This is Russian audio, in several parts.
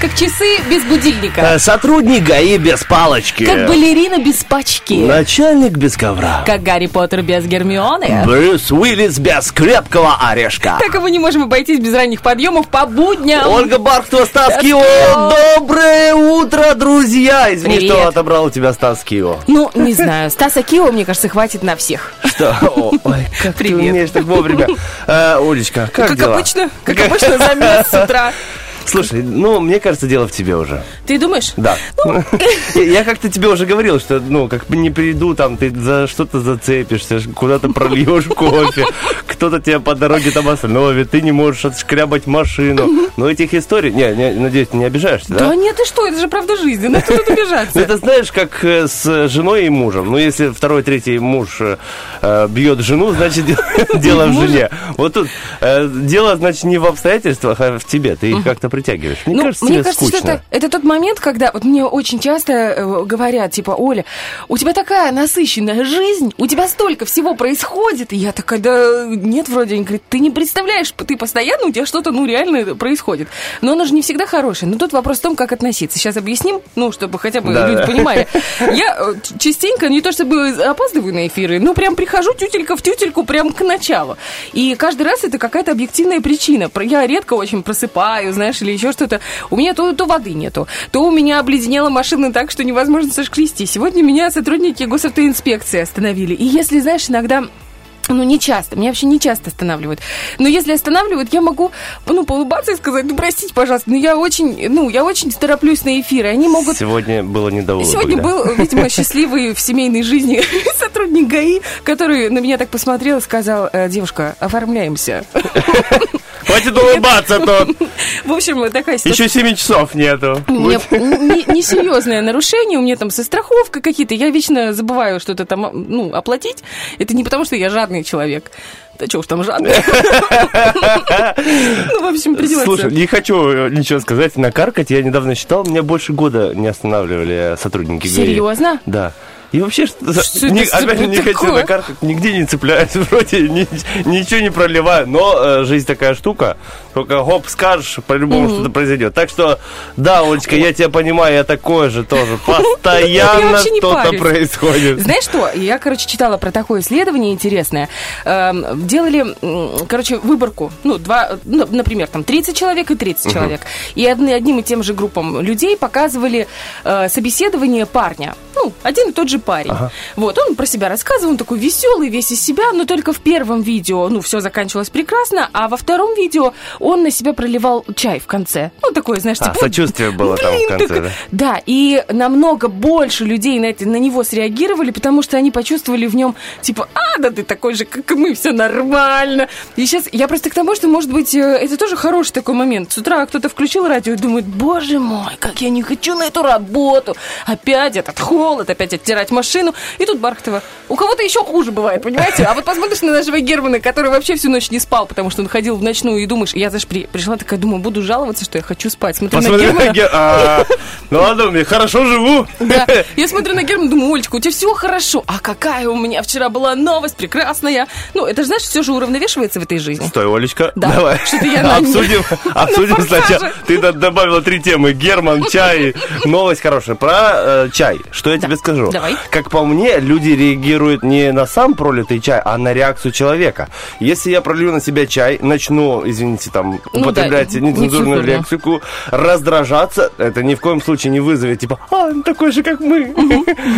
Как часы без будильника. Э, Сотрудник ГАИ без палочки. Как балерина без пачки. Начальник без ковра. Как Гарри Поттер без Гермионы. Брюс Уиллис без крепкого орешка. Так и мы не можем обойтись без ранних подъемов по будням. Ольга Бархтова, Стас Кио. Доброе утро, друзья. Извини, Привет. что отобрал у тебя Стас Кио. Ну, не знаю, Стаса Кио, мне кажется, хватит на всех. Что? Ой, как ты Привет. умеешь так вовремя. Э, Олечка, как Как обычно, как обычно, замес с утра. Слушай, ну, мне кажется, дело в тебе уже. Ты думаешь? Да. Я я как-то тебе уже говорил, что, ну, как бы не приду, там, ты за что-то зацепишься, куда-то прольешь кофе, кто-то тебя по дороге там остановит, ты не можешь отшкрябать машину. Но этих историй... Не, не, надеюсь, ты не обижаешься, Да да? нет, ты что, это же правда жизни, ну тут Ну, обижаться. это знаешь, как э, с женой и мужем. Ну, если второй, третий муж э, бьет жену, значит, де- дело в жене. Вот тут э, дело, значит, не в обстоятельствах, а в тебе. Ты их как-то притягиваешь. Мне Ну, кажется, мне кажется, что скучно. это, это тот момент, когда вот мне очень часто э, говорят, типа, Оля, у тебя такая насыщенная жизнь, у тебя столько всего происходит. И я такая, да нет, вроде. Они говорят, ты не представляешь, ты постоянно, у тебя что-то, ну, реально происходит. Но оно же не всегда хорошее. Но тут вопрос в том, как относиться. Сейчас объясним, ну, чтобы хотя бы Да, люди да. понимали. Я э, частенько, не то чтобы опаздываю на эфиры, но прям прихожу тютелька в тютельку прям к началу. И каждый раз это какая-то объективная причина. Я редко очень просыпаю, знаешь, или еще что-то. У меня то, то воды нету, то у меня обледенела машина так, что невозможно сошкрести. Сегодня меня сотрудники госавтоинспекции остановили. И если, знаешь, иногда ну, не часто, меня вообще не часто останавливают. Но если останавливают, я могу, ну, поулыбаться и сказать, ну, простите, пожалуйста, но я очень, ну, я очень тороплюсь на эфир, и они могут Сегодня было не до улыбок, Сегодня да? был, видимо, счастливый в семейной жизни сотрудник ГАИ, который на меня так посмотрел и сказал, «Э, девушка, оформляемся. Хватит улыбаться тут. В общем, такая ситуация. Еще 7 часов нету. У меня несерьезное нарушение, у меня там со страховкой какие-то. Я вечно забываю что-то там, ну, оплатить. Это не потому, что я жадный человек. Да что уж там жадный. Ну, в общем, придется. Слушай, не хочу э, ничего сказать, накаркать. Я недавно считал, меня больше года не останавливали сотрудники. Серьезно? Да. И вообще, что, это опять же, не такое? хочу накаркать, нигде не цепляюсь, вроде ни- ничего не проливаю, но э, жизнь такая штука, только хоп, скажешь, по-любому что-то произойдет. Так что, да, Олечка, я тебя понимаю, я такой же тоже, постоянно не что-то происходит. Знаешь что? Я, короче, читала про такое исследование интересное. Эм, делали, короче, выборку. Ну, два, ну, например, там 30 человек и 30 человек. И одни- одним и тем же группам людей показывали э, собеседование парня. Ну, один и тот же парень. Вот, он про себя рассказывал, он такой веселый, весь из себя, но только в первом видео, ну, все заканчивалось прекрасно, а во втором видео он на себя проливал чай в конце. Ну, такое, знаешь, А, типа... сочувствие было там в Блин, конце, так- да? Да, и намного больше людей на, это, на него среагировали, потому что они почувствовали в нем, типа, а, да ты такой же, как и мы, все нормально. И сейчас я просто к тому, что, может быть, э, это тоже хороший такой момент. С утра кто-то включил радио и думает, боже мой, как я не хочу на эту работу. Опять этот холод, опять оттирать машину. И тут Бархтова. У кого-то еще хуже бывает, понимаете? А вот посмотришь на нашего Германа, который вообще всю ночь не спал, потому что он ходил в ночную, и думаешь, я, знаешь, при- пришла такая, думаю, буду жаловаться, что я хочу спать. Смотрю Посмотри на на Германа. Ге- а, Ну ладно, я хорошо живу. Да. Я смотрю на Германа, думаю, Олечка, у тебя все хорошо. А какая у меня вчера была новость прекрасная. Ну, это же, знаешь, все же уравновешивается в этой жизни. Стой, Олечка, Да. давай Что-то я на- обсудим, обсудим на сначала. Ты добавила три темы. Герман, чай, новость хорошая. Про э, чай. Что я тебе скажу? Давай. Как по мне, люди реагируют не на сам пролитый чай, а на реакцию человека. Если я пролью на себя чай, начну, извините, там, Ну употреблять да, нецензурную лексику, раздражаться, это ни в коем случае не вызовет, типа, а, он такой же, как мы.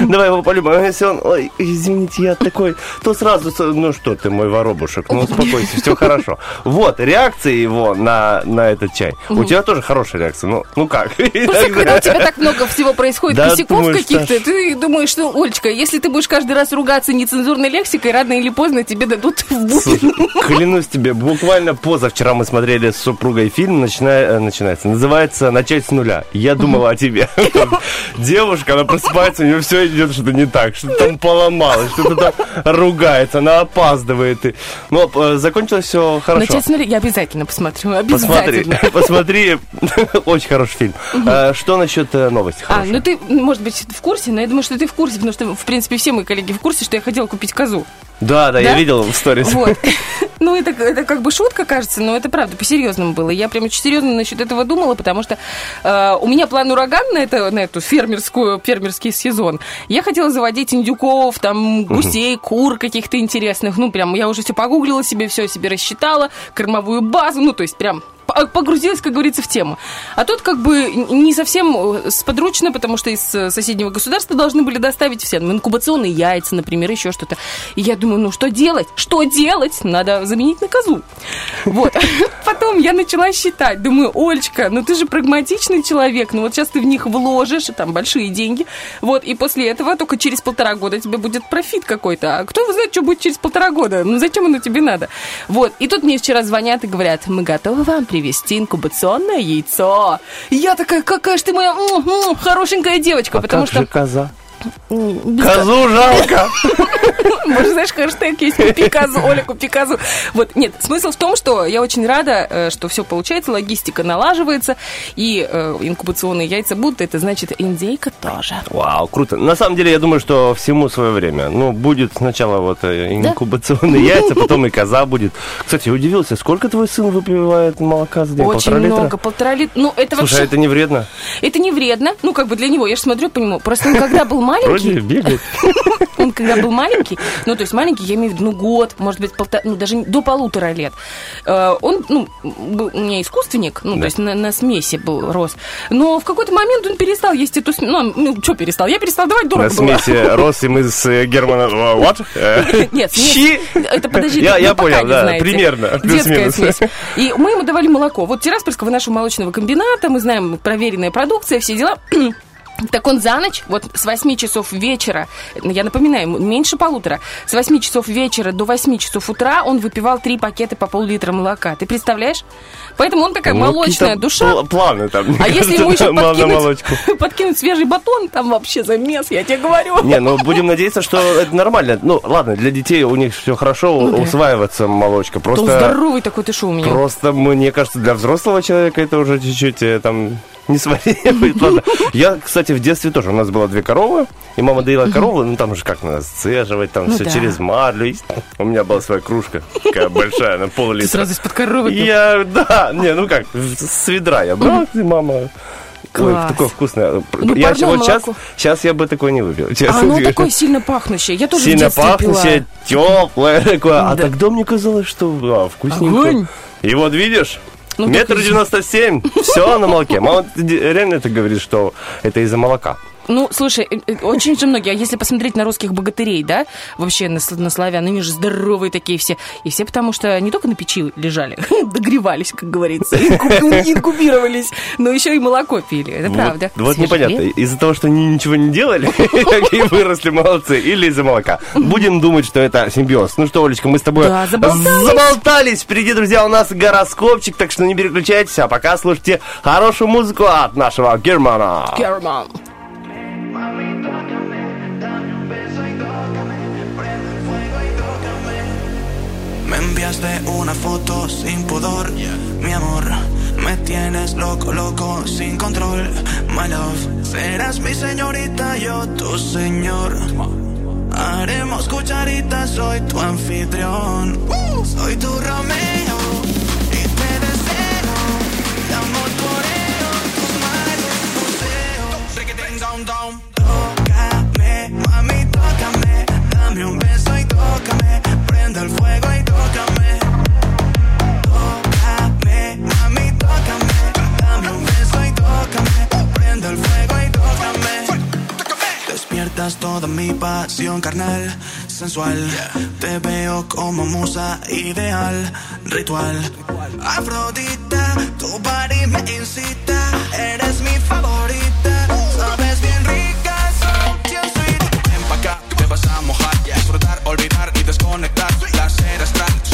Давай его полюбим. А если он, ой, извините, я такой, то сразу, ну что ты, мой воробушек, ну успокойся, все хорошо. Вот, реакция его на, на этот чай. У тебя тоже хорошая реакция, ну, ну как? Просто когда у тебя так много всего происходит, косяков каких-то, ты думаешь, что, Олечка, если ты будешь каждый раз ругаться нецензурной лексикой, рано или поздно тебе дадут в. Слушай, клянусь тебе, буквально позавчера мы смотрели с супругой фильм, начиная, э, начинается, называется «Начать с нуля». Я думала о тебе. Девушка, она просыпается, у нее все идет что-то не так, что-то там поломалось, что-то там ругается, она опаздывает. Но э, закончилось все хорошо. Начать с нуля, я обязательно посмотрю, Посмотри, обязательно. посмотри, очень хороший фильм. Э, Что насчет новости А, ну ты, может быть, в курсе, но я думаю, что ты в курсе, потому что, в принципе, все мои коллеги в курсе, что я хотела купить козу. Да, да, я Да? видел в сторис. Вот. Ну, это, это как бы шутка, кажется, но это правда, по-серьезному было. Я прям очень серьезно насчет этого думала, потому что э, у меня план ураган на, это, на эту фермерскую, фермерский сезон. Я хотела заводить индюков, там, гусей, кур каких-то интересных. Ну, прям, я уже все погуглила себе, все себе рассчитала, кормовую базу, ну, то есть прям погрузилась, как говорится, в тему. А тут как бы не совсем э, сподручно, потому что из э, соседнего государства должны были доставить все, инкубационные яйца, например, еще что-то. И я думаю, ну что делать? Что делать? Надо заменить на козу. Вот. Потом я начала считать. Думаю, Олечка, ну ты же прагматичный человек, ну вот сейчас ты в них вложишь, там большие деньги. Вот, и после этого только через полтора года тебе будет профит какой-то. А кто его знает, что будет через полтора года? Ну зачем оно тебе надо? Вот, и тут мне вчера звонят и говорят, мы готовы вам привезти инкубационное яйцо. Я такая, какая же ты моя м, м, хорошенькая девочка, А потому как что... же коза? Козу жалко! может, знаешь, хэштег есть «Купи козу», Оля, купи козу. Вот, нет, смысл в том, что я очень рада, э, что все получается, логистика налаживается, и э, инкубационные яйца будут, это значит, индейка тоже. Вау, круто. На самом деле, я думаю, что всему свое время. Ну, будет сначала вот э, инкубационные яйца, потом и коза будет. Кстати, удивился, сколько твой сын выпивает молока за день? Очень Полтора много, литра? полтора литра. Ну, это Слушай, вообще... это не вредно? Это не вредно, ну, как бы для него, я же смотрю по нему. Просто он когда был Вроде маленький, бегает. он когда был маленький, ну, то есть маленький, я имею в виду, ну, год, может быть, полтора, ну, даже до полутора лет, э, он, ну, был у меня искусственник, ну, Да. то есть на, на смеси был, рос. Но в какой-то момент он перестал есть эту смесь. Ну, ну, что перестал? Я перестал давать, На дорого было. смеси рос и мы с э, Германом... э, What? Нет, Щи? Это подожди, Я- я понял, да, знаете. примерно, Детская смесь. И мы ему давали молоко. Вот Тираспольского нашего молочного комбината, мы знаем, проверенная продукция, все дела. Так он за ночь, вот с 8 часов вечера, я напоминаю, меньше полутора, с 8 часов вечера до 8 часов утра он выпивал 3 пакета по пол-литра молока. Ты представляешь? Поэтому он такая ну, молочная душа. пл- Планы там. А если ему кажется, еще подкинуть, подкинуть свежий батон, там вообще замес, я тебе говорю. Не, ну будем надеяться, что это нормально. Ну, ладно, для детей у них все хорошо, Ну да. усваивается молочка. Да Просто, здоровый такой ты шо у меня. просто, мне кажется, для взрослого человека это уже чуть-чуть э, там не сваривает. Ладно. Я, кстати, в детстве тоже. У нас было две коровы, и мама доила корову, ну там же как надо сцеживать, там Ну все да. через марлю. У меня была своя кружка, такая большая, на Ты пол-литра. сразу из-под коровы. Я, да, не, ну как, с ведра я брал, и мама... Ой, Класс. такое вкусное. Ну, я вот сейчас, сейчас я бы такое не выпил. А оно такое сильно пахнущее. Я тоже Сильно пахнущее, теплое такое. А Да. тогда мне казалось, что а, вкусненько. Огонь. И вот видишь, Ну, метр девяносто семь, все на молоке. Мама ты реально это говорит, что это из-за молока. Ну, слушай, э, э, очень же многие, а если посмотреть на русских богатырей, да, вообще на, на славян, они же здоровые такие все. И все потому что не только на печи лежали, догревались, как говорится, инку- инкубировались, но еще и молоко пили. Это Вот- правда. Вот непонятно, из-за того, что они ничего не делали, и выросли молодцы, или из-за молока. Будем думать, что это симбиоз. Ну что, Олечка, мы с тобой Да, заболтались. заболтались. Впереди, друзья, у нас гороскопчик, так что не переключайтесь, а пока слушайте хорошую музыку от нашего Германа. Герман. Me enviaste una foto sin pudor, mi amor. Me tienes loco, loco, sin control. My love, serás mi señorita, yo tu señor. Haremos cucharitas, soy tu anfitrión. Soy tu Romeo y te deseo. De amor por ello, tus mares Dame un beso y tócame, prenda el fuego y tócame. Tócame, mami, tócame. Dame un beso y tócame, prenda el fuego y tócame. Despiertas toda mi pasión carnal, sensual. Te veo como musa ideal, ritual. Afrodita, tu body me incita, eres mi favorita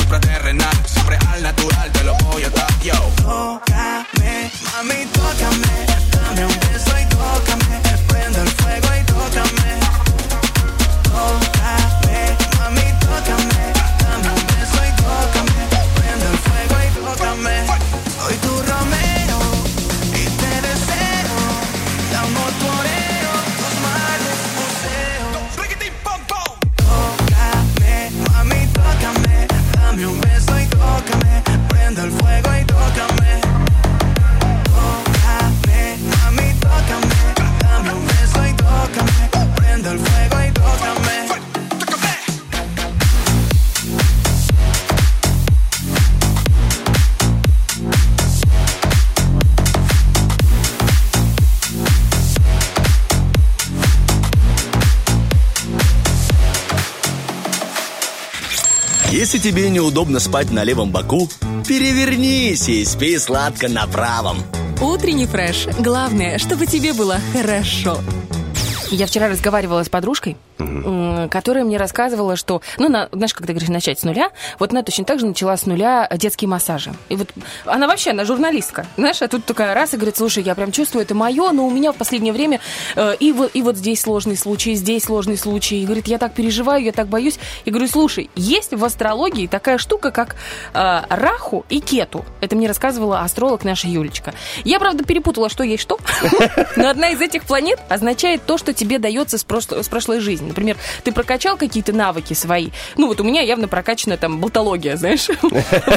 astral, supraterrenal, siempre al natural, te lo voy a dar, yo. Tócame, Если тебе неудобно спать на левом боку, перевернись и спи сладко на правом. Утренний фреш. Главное, чтобы тебе было хорошо. Я вчера разговаривала с подружкой, м, которая мне рассказывала, что, ну, на- знаешь, когда говоришь начать с нуля, вот она точно так же начала с нуля детские массажи. И вот она вообще, она журналистка, знаешь, а тут такая раз и говорит, слушай, я прям чувствую, это мое, но у меня в последнее время э, и, вот, и вот здесь сложный случай, здесь сложный случай. И говорит, я так переживаю, я так боюсь. И говорю, слушай, есть в астрологии такая штука, как э, Раху и Кету. Это мне рассказывала астролог наша Юлечка. Я, правда, перепутала, что есть что. Но одна из этих планет означает то, что тебе дается с, прошло- с прошлой жизни. Например, ты прокачал какие-то навыки свои. Ну, вот у меня явно прокачана там болтология, знаешь.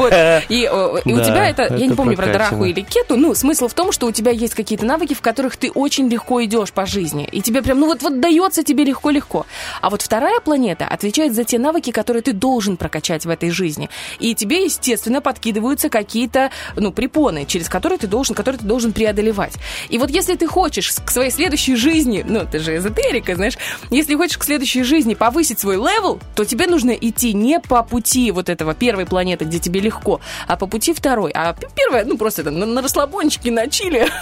Вот. И э, и у тебя это, я не помню, правда, прокачано. Раху или Кету. Ну, смысл в том, что у тебя есть какие-то навыки, в которых ты очень легко идешь по жизни. И тебе прям, ну вот, вот дается тебе легко-легко. А вот вторая планета отвечает за те навыки, которые ты должен прокачать в этой жизни. И тебе, естественно, подкидываются какие-то, ну, препоны, через которые ты должен, которые ты должен преодолевать. И вот если ты хочешь к своей следующей жизни, ну, ты же эзотерика, знаешь, если хочешь к следующей жизни повысить свой level, то тебе нужно идти не по пути вот этого первой планеты, где тебе легко, а по пути второй. А первая, ну, просто это на, на расслабончике, на чиле.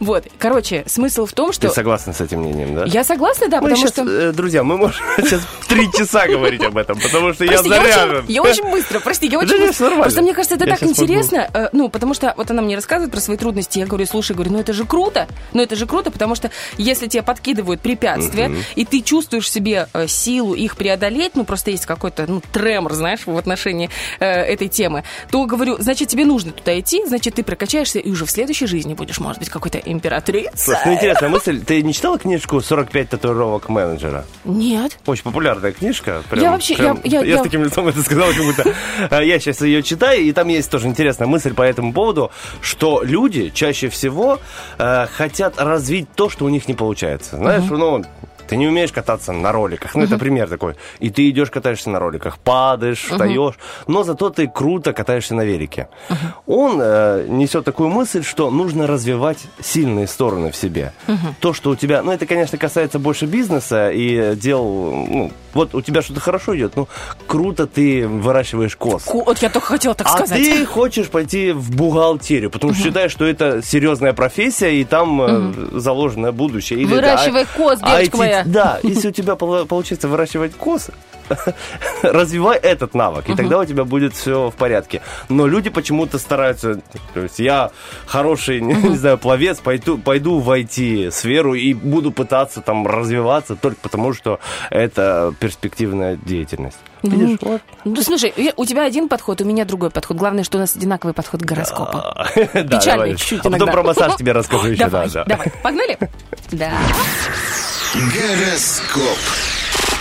Вот. Короче, смысл в том, Ты что... согласна с этим мнением, да? Я согласна, да, Мы потому щас, что... э, друзья, мы можем сейчас три часа говорить об этом, потому что я заряжен. я очень быстро, прости, я очень быстро. Просто мне кажется, это так интересно, э, ну, потому что вот она мне рассказывает про свои трудности, я говорю, слушай, говорю, ну это же круто, ну это же круто, потому что если тебе подкидывают препятствия, и ты чувствуешь себе э, силу их преодолеть, ну просто есть какой-то, ну, тремор, знаешь, в отношении э, этой темы, то, говорю, значит, тебе нужно туда идти, значит, ты прокачаешься, и уже в следующей жизни будешь, может быть, какой-то императрицей. Слушай, ну интересная мысль. Ты не читала книжку «45 татуировок менеджера»? Нет. Очень популярная книжка. Прям- Я вообще- прям- я- я- с я- таким лицом это сказал, как будто а, я сейчас ее читаю, и там есть тоже интересная мысль по этому поводу, что люди чаще всего э, хотят развить то, что у них не получается. Знаешь, ну, ты не умеешь кататься на роликах. Ну, это пример такой. И ты идешь, катаешься на роликах, падаешь, встаешь, но зато ты круто катаешься на велике. Он э, несет такую мысль, что нужно развивать сильные стороны в себе. То, что у тебя... Ну, это, конечно, касается больше бизнеса и дел... Ну, вот у тебя что-то хорошо идет, ну, круто ты выращиваешь коз. Ку- Вот я только хотела так А сказать. ты хочешь пойти в бухгалтерию, потому что считаешь, что это серьезная профессия, и там э, заложено будущее. Или, Выращивай да, коз, девочка IT моя. Да, если у тебя получится выращивать коз, развивай этот навык, и тогда у тебя будет все в порядке. Но люди почему-то стараются, то есть я хороший, не, знаю, пловец, пойду, пойду в IT-сферу и буду пытаться там развиваться только потому, что это перспективная деятельность. Видишь, вот. Ну, слушай, я- у тебя один подход, у меня другой подход. Главное, что у нас одинаковый подход к гороскопу. Печальный чуть-чуть А потом про массаж тебе расскажу еще, да, Давай, да. давай. Погнали? Да. Гороскоп.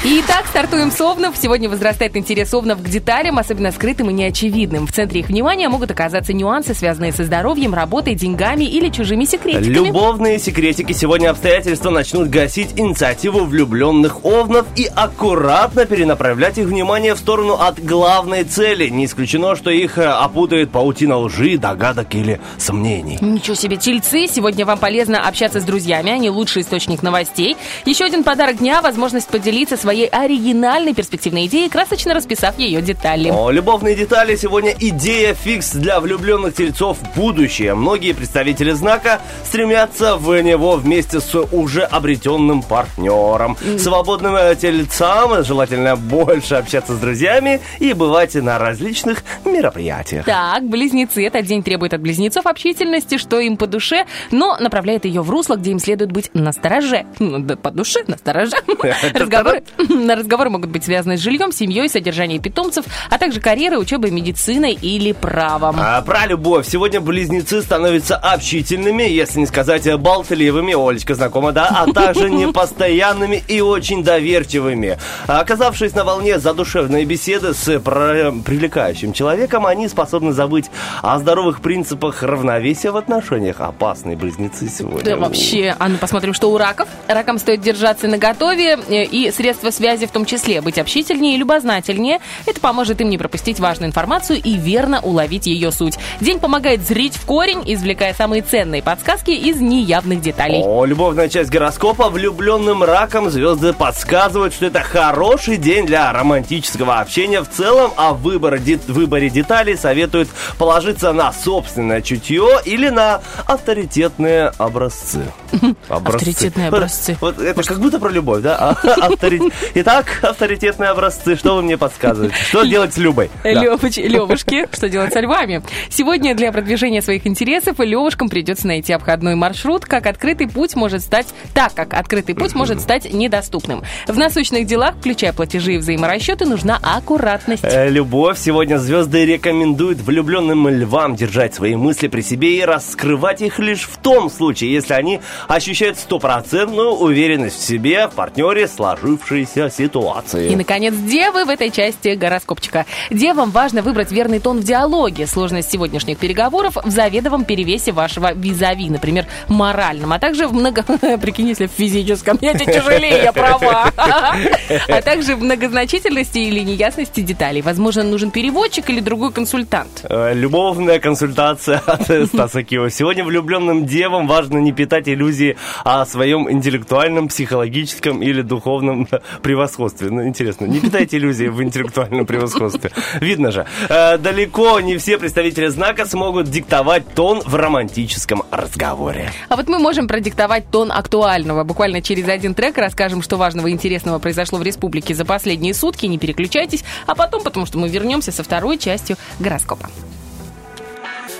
Итак, стартуем с овнов. Сегодня возрастает интерес овнов к деталям, особенно скрытым и неочевидным. В центре их внимания могут оказаться нюансы, связанные со здоровьем, работой, деньгами или чужими секретиками. Любовные секретики. Сегодня обстоятельства начнут гасить инициативу влюбленных овнов и аккуратно перенаправлять их внимание в сторону от главной цели. Не исключено, что их э, опутает паутина лжи, догадок или сомнений. Ничего себе, тельцы. Сегодня вам полезно общаться с друзьями, они лучший источник новостей. Еще один подарок дня – возможность поделиться своей оригинальной перспективной идеей, красочно расписав ее детали. О, любовные детали сегодня идея фикс для влюбленных тельцов в будущее. Многие представители знака стремятся в него вместе с уже обретенным партнером. Свободным э, тельцам желательно больше общаться с друзьями и бывать на различных мероприятиях. Так, близнецы. Этот день требует от близнецов общительности, что им по душе, но направляет ее в русло, где им следует быть настороже. Ну, да, по душе, настороже. Разговоры, разговоры могут быть связаны с жильем, семьей, содержанием питомцев, а также карьерой, учебой, медициной или правом. А про любовь. Сегодня близнецы становятся общительными, если не сказать болтливыми, Олечка знакома, да? А также непостоянными и очень доверчивыми. А Оказавшись на волне задушевной беседы с привлекающим человеком, они способны забыть о здоровых принципах равновесия в отношениях. Опасные близнецы сегодня. Да, вообще. А ну посмотрим, что у раков. Ракам стоит держаться на готове э, и средства связи в том числе. Быть общительнее и любознательнее. Это поможет им не пропустить важную информацию и верно уловить ее суть. День помогает зрить в корень, извлекая самые ценные подсказки из неявных деталей. О, любовная часть гороскопа. Влюбленным раком звезды подсказывают, что это хороший день для романтического общения в целом, а в выборе, де- выборе деталей советуют положиться на собственное чутье или на авторитетные образцы. Авторитетные образцы. Вот это как будто про любовь, да? А, авторит- Итак, авторитетные образцы. Что вы мне подсказываете? Что делать с Любой? Левоч, Левушки, что делать со львами? Сегодня для продвижения своих интересов Левушкам придется найти обходной маршрут, как открытый путь может стать, так как открытый путь может стать недоступным. В насущных делах, включая платежи и взаиморасчеты, нужна аккуратность. Э, Любовь. Сегодня звезды рекомендуют влюбленным львам держать свои мысли при себе и раскрывать их лишь в том случае, если они ощущают стопроцентную уверенность в себе, в партнере сложившейся ситуации. И, наконец, девы в этой части гороскопчика. Девам важно выбрать верный тон в диалоге. Сложность сегодняшних переговоров в заведовом перевесе вашего визави, например, моральном, а также в много... Прикинь, если в физическом, я тебе тяжелее, я права. А также в многозначительности или неясности деталей. Возможно, нужен переводчик или другой консультант. Э, Любовная консультация от Стаса Киева. Сегодня влюбленным девам важно не питать иллюзии о своем интеллектуальном, психологическом или духовном превосходстве. Ну, интересно, не питайте иллюзии в интеллектуальном превосходстве. Видно же. Э, Далеко не все представители знака смогут диктовать тон в романтическом разговоре. А вот мы можем продиктовать тон актуального. Буквально через один трек расскажем, что важного и интересного произошло в республике за последние сутки. Не переключайтесь. А потом, потому что мы вернемся со второй частью гороскопа.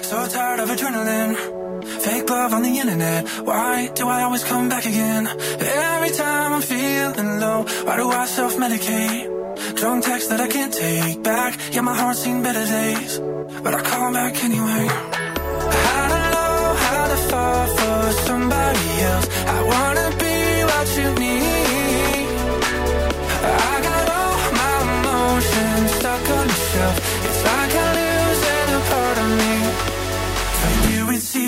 So tired of adrenaline. Fake love on the internet. Why do I always come back again? Every time I'm feeling low, why do I self medicate? Drunk texts that I can't take back. Yeah, my heart's seen better days, but I call back anyway. I don't know how to fall for somebody else. I wanna be what you need. I got all my emotions stuck on the shelf.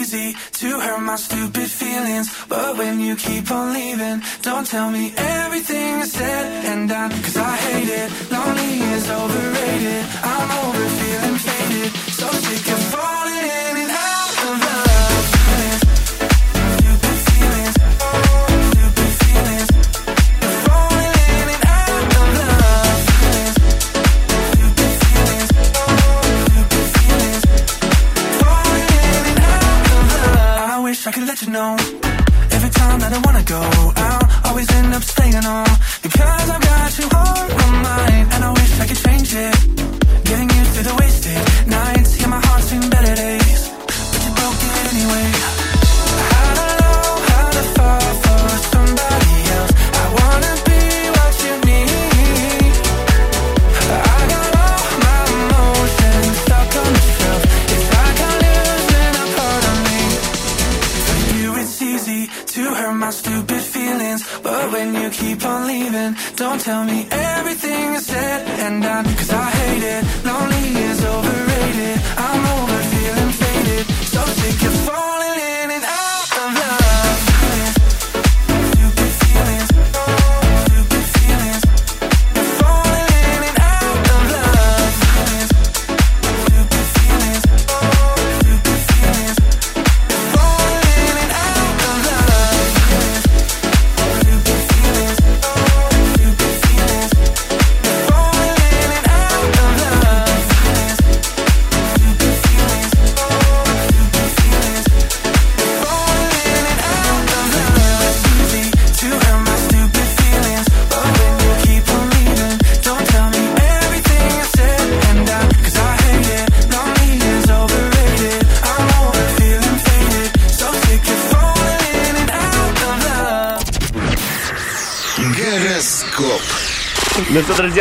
Easy to hurt my stupid feelings. But when you keep on leaving Don't tell me everything is said and done. Cause I hate it, lonely is overrated. I'm over feeling faded. So sick of falling could let you know. Every time that I wanna go out, always end up staying on. Because I've got you on my mind, and I wish I could change it. Getting used to the wasted nights, yeah, my heart's seen better days. But you broke it anyway. Tell me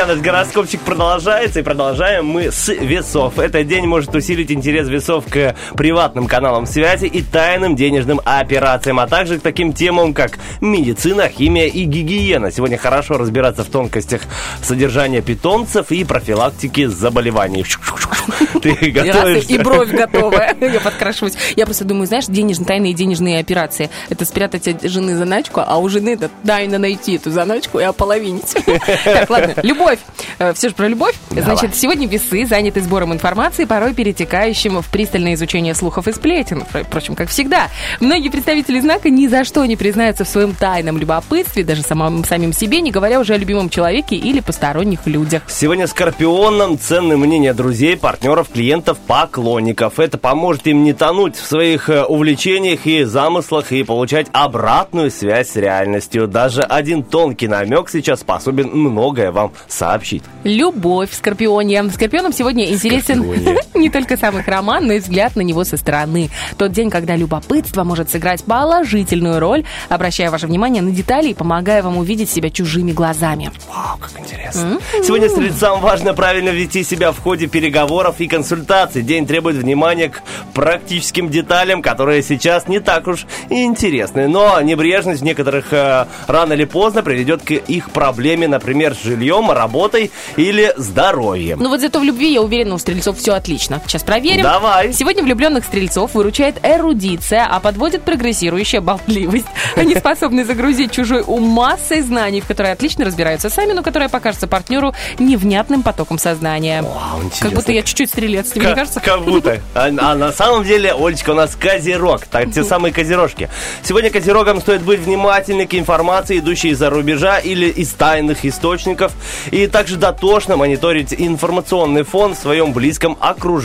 Наш гороскопчик продолжается, и продолжаем мы с весов. Этот день может усилить интерес весов к приватным каналам связи и тайным денежным операциям, а также к таким темам, как медицина, химия и гигиена. Сегодня хорошо разбираться в тонкостях содержания питомцев и профилактики заболеваний. Ты готовишься? и бровь готовая. Я подкрашиваюсь. Я просто думаю, знаешь, денежные, тайные денежные операции. Это спрятать от жены заначку, а у жены это тайно найти эту заначку и ополовинить. Так, ладно. Любовь. Все же про любовь. Значит, сегодня весы заняты сбором информации, порой перетекающим в пристальное изучение слухов и сплетен. Впрочем, как всегда. Многие представители знака ни за что не признаются в своем тайном любопытстве, даже самым, самим себе, не говоря уже о любимом человеке или посторонних людях. Сегодня Скорпионам ценны мнения друзей, партнеров, клиентов, поклонников. Это поможет им не тонуть в своих э, увлечениях и замыслах и получать обратную связь с реальностью. Даже один тонкий намек сейчас способен многое вам сообщить. Любовь, Скорпионе. Скорпионам сегодня интересен Скорпионе. не только сам их роман, но и взгляд на него со стороны. Тот день, когда любопытство может сыграть положительную роль, обращая ваше внимание на детали и помогая вам увидеть себя чужими глазами. Вау, как интересно. Сегодня стрельцам важно правильно вести себя в ходе переговоров и консультаций. День требует внимания к практическим деталям, которые сейчас не так уж и интересны. Но небрежность в некоторых э, рано или поздно приведет к их проблеме, например, с жильем, работой или здоровьем. Ну вот зато в любви, я уверена, у стрельцов все отлично. Сейчас проверим. Давай. Сегодня влюбленных стрельцов выручает эрудиция, а подводит прогрессирующая болтливость. Они способны загрузить чужой ум массой знаний, в которые отлично разбираются сами, но которая покажется партнеру невнятным потоком сознания. Вау, интересно. Как будто я чуть-чуть стрелец, тебе не кажется? как будто. А, а на самом деле, Олечка, у нас козерог. Так, те самые козерожки. Сегодня козерогам стоит быть внимательны к информации, идущей из-за рубежа или из тайных источников. И также дотошно мониторить информационный фон в своем близком окружении.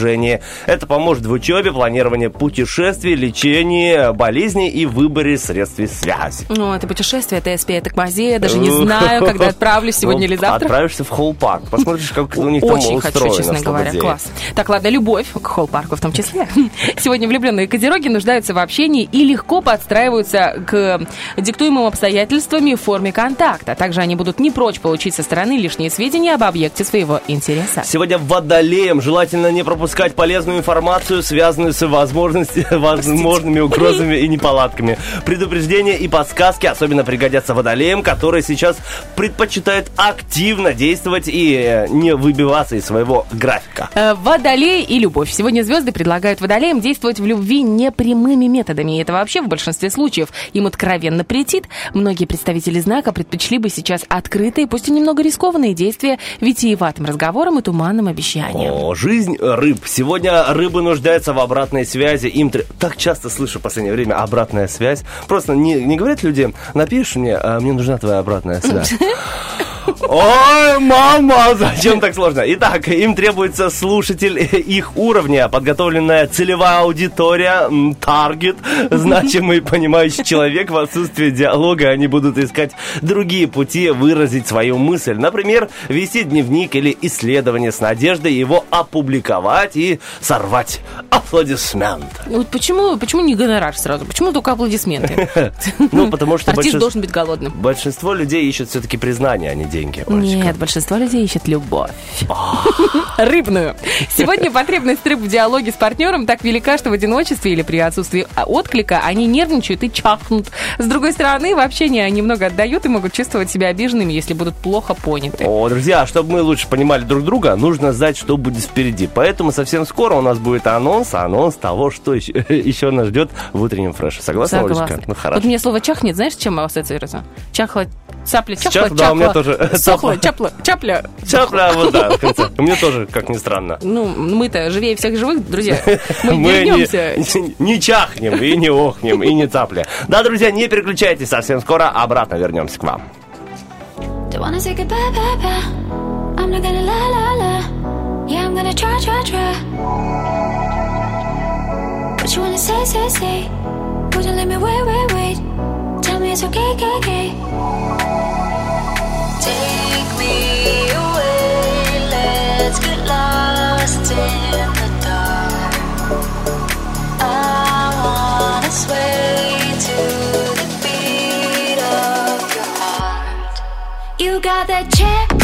Это поможет в учебе, планировании путешествий, лечении болезней и выборе средств связи. Ну, это путешествие, это СП, это Кмазе, я даже не знаю, когда отправлюсь, сегодня Ну, или завтра. Отправишься в холл-парк, посмотришь, как у них там Очень хочу, честно говоря. Класс. Так, ладно, любовь к холл-парку в том числе. Сегодня влюбленные козероги нуждаются в общении и легко подстраиваются к диктуемым обстоятельствами в форме контакта. Также они будут не прочь получить со стороны лишние сведения об объекте своего интереса. Сегодня водолеем желательно не пропускать полезную информацию, связанную с возможности, возможными угрозами и неполадками. Предупреждения и подсказки особенно пригодятся водолеям, которые сейчас предпочитают активно действовать и э, не выбиваться из своего графика. Э, Водолей и любовь. Сегодня звезды предлагают водолеям действовать в любви непрямыми методами. И это вообще в большинстве случаев им откровенно претит. Многие представители знака предпочли бы сейчас открытые, пусть и немного рискованные действия витиеватым разговором и туманным обещанием. О, жизнь рыб. Сегодня рыбы нуждаются в обратной связи. Им так часто слышу в последнее время обратная связь. Просто не, не говорят люди, напишешь мне, а мне нужна твоя обратная связь. Ой, мама, зачем так сложно? Итак, им требуется слушатель их уровня, подготовленная целевая аудитория, таргет, значимый, понимающий человек. В отсутствие диалога они будут искать другие пути выразить свою мысль. Например, вести дневник или исследование с надеждой его опубликовать и сорвать аплодисмент. Вот почему, почему не гонорар сразу? Почему только аплодисменты? Ну, потому что Артист должен быть голодным. Большинство людей ищут все-таки признание, а не деньги. Нет, большинство людей ищет любовь. Рыбную. Сегодня потребность рыб в диалоге с партнером так велика, что в одиночестве или при отсутствии отклика они нервничают и чахнут. С другой стороны, в общении они немного отдают и могут чувствовать себя обиженными, если будут плохо поняты. О, друзья, чтобы мы лучше понимали друг друга, нужно знать, что будет впереди. Поэтому совсем скоро у нас будет анонс, анонс того, что еще, еще нас ждет в утреннем фреше. Согласна, Согласна. Олечка? Ну, хорошо. Вот мне слово чахнет, знаешь, с чем ассоциируется? Чахла, цапля, чахла, Сейчас, да, у меня тоже Сохла, чапла, чапля. Чапля, вот да, в конце. У меня тоже, как ни странно. Ну, мы-то живее всех живых, друзья. Мы, Мы вернемся. не, не чахнем, и не охнем, и не цапля. Да, друзья, не переключайтесь, совсем скоро обратно вернемся к вам. Don't wanna say goodbye, bye, bye. I'm not gonna lie, lie, lie. Yeah, I'm gonna try, try, try. What you wanna say, say, say? Would you let me wait, wait, wait? Tell me it's okay, okay, okay. Take me away, let's get lost in the dark. I wanna sway to the beat of your heart. You got that cherry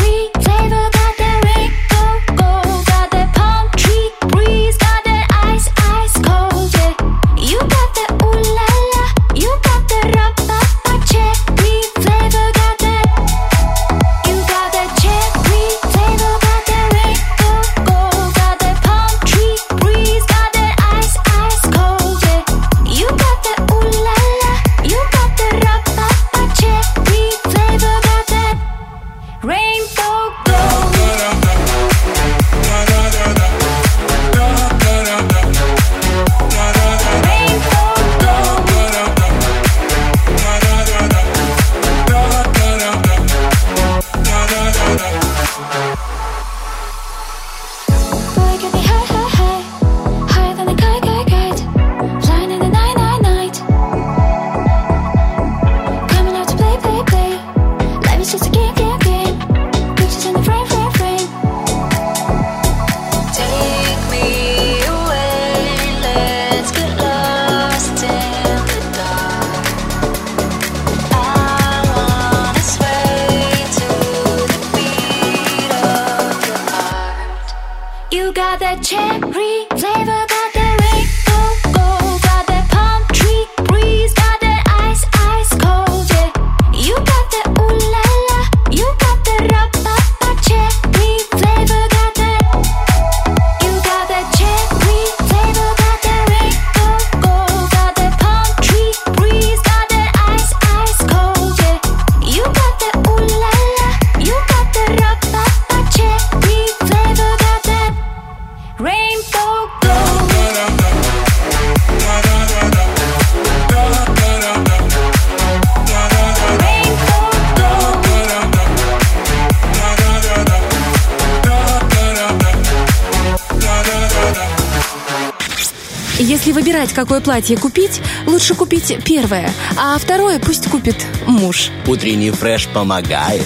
какое платье купить, лучше купить первое, а второе пусть купит муж. Утренний фреш помогает.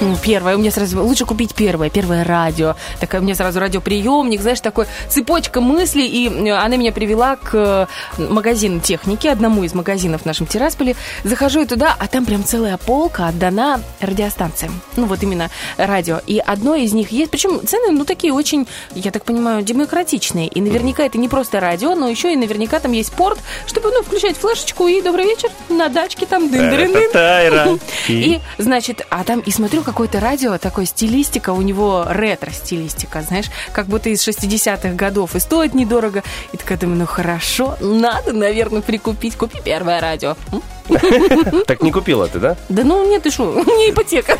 Ну, Первое, у меня сразу лучше купить первое, первое радио. Такая у меня сразу радиоприемник, знаешь, такой цепочка мыслей, и э, она меня привела к э, магазину техники, одному из магазинов в нашем Тирасполе. Захожу я туда, а там прям целая полка отдана радиостанциям. Ну, вот именно радио. И одно из них есть, причем цены, ну, такие очень, я так понимаю, демократичные. И наверняка это не просто радио, но еще и наверняка там есть порт, чтобы, ну, включать флешечку и добрый вечер на дачке там дын дын Тайра. и, значит, а там, и смотрю, какое-то радио, такой стилистика, у него ретро-стилистика, знаешь, как будто из 60-х годов, и стоит недорого. И такая думаю, ну хорошо, надо, наверное, прикупить. Купи первое радио. Так не купила ты, да? Да ну нет, ты что, не ипотека.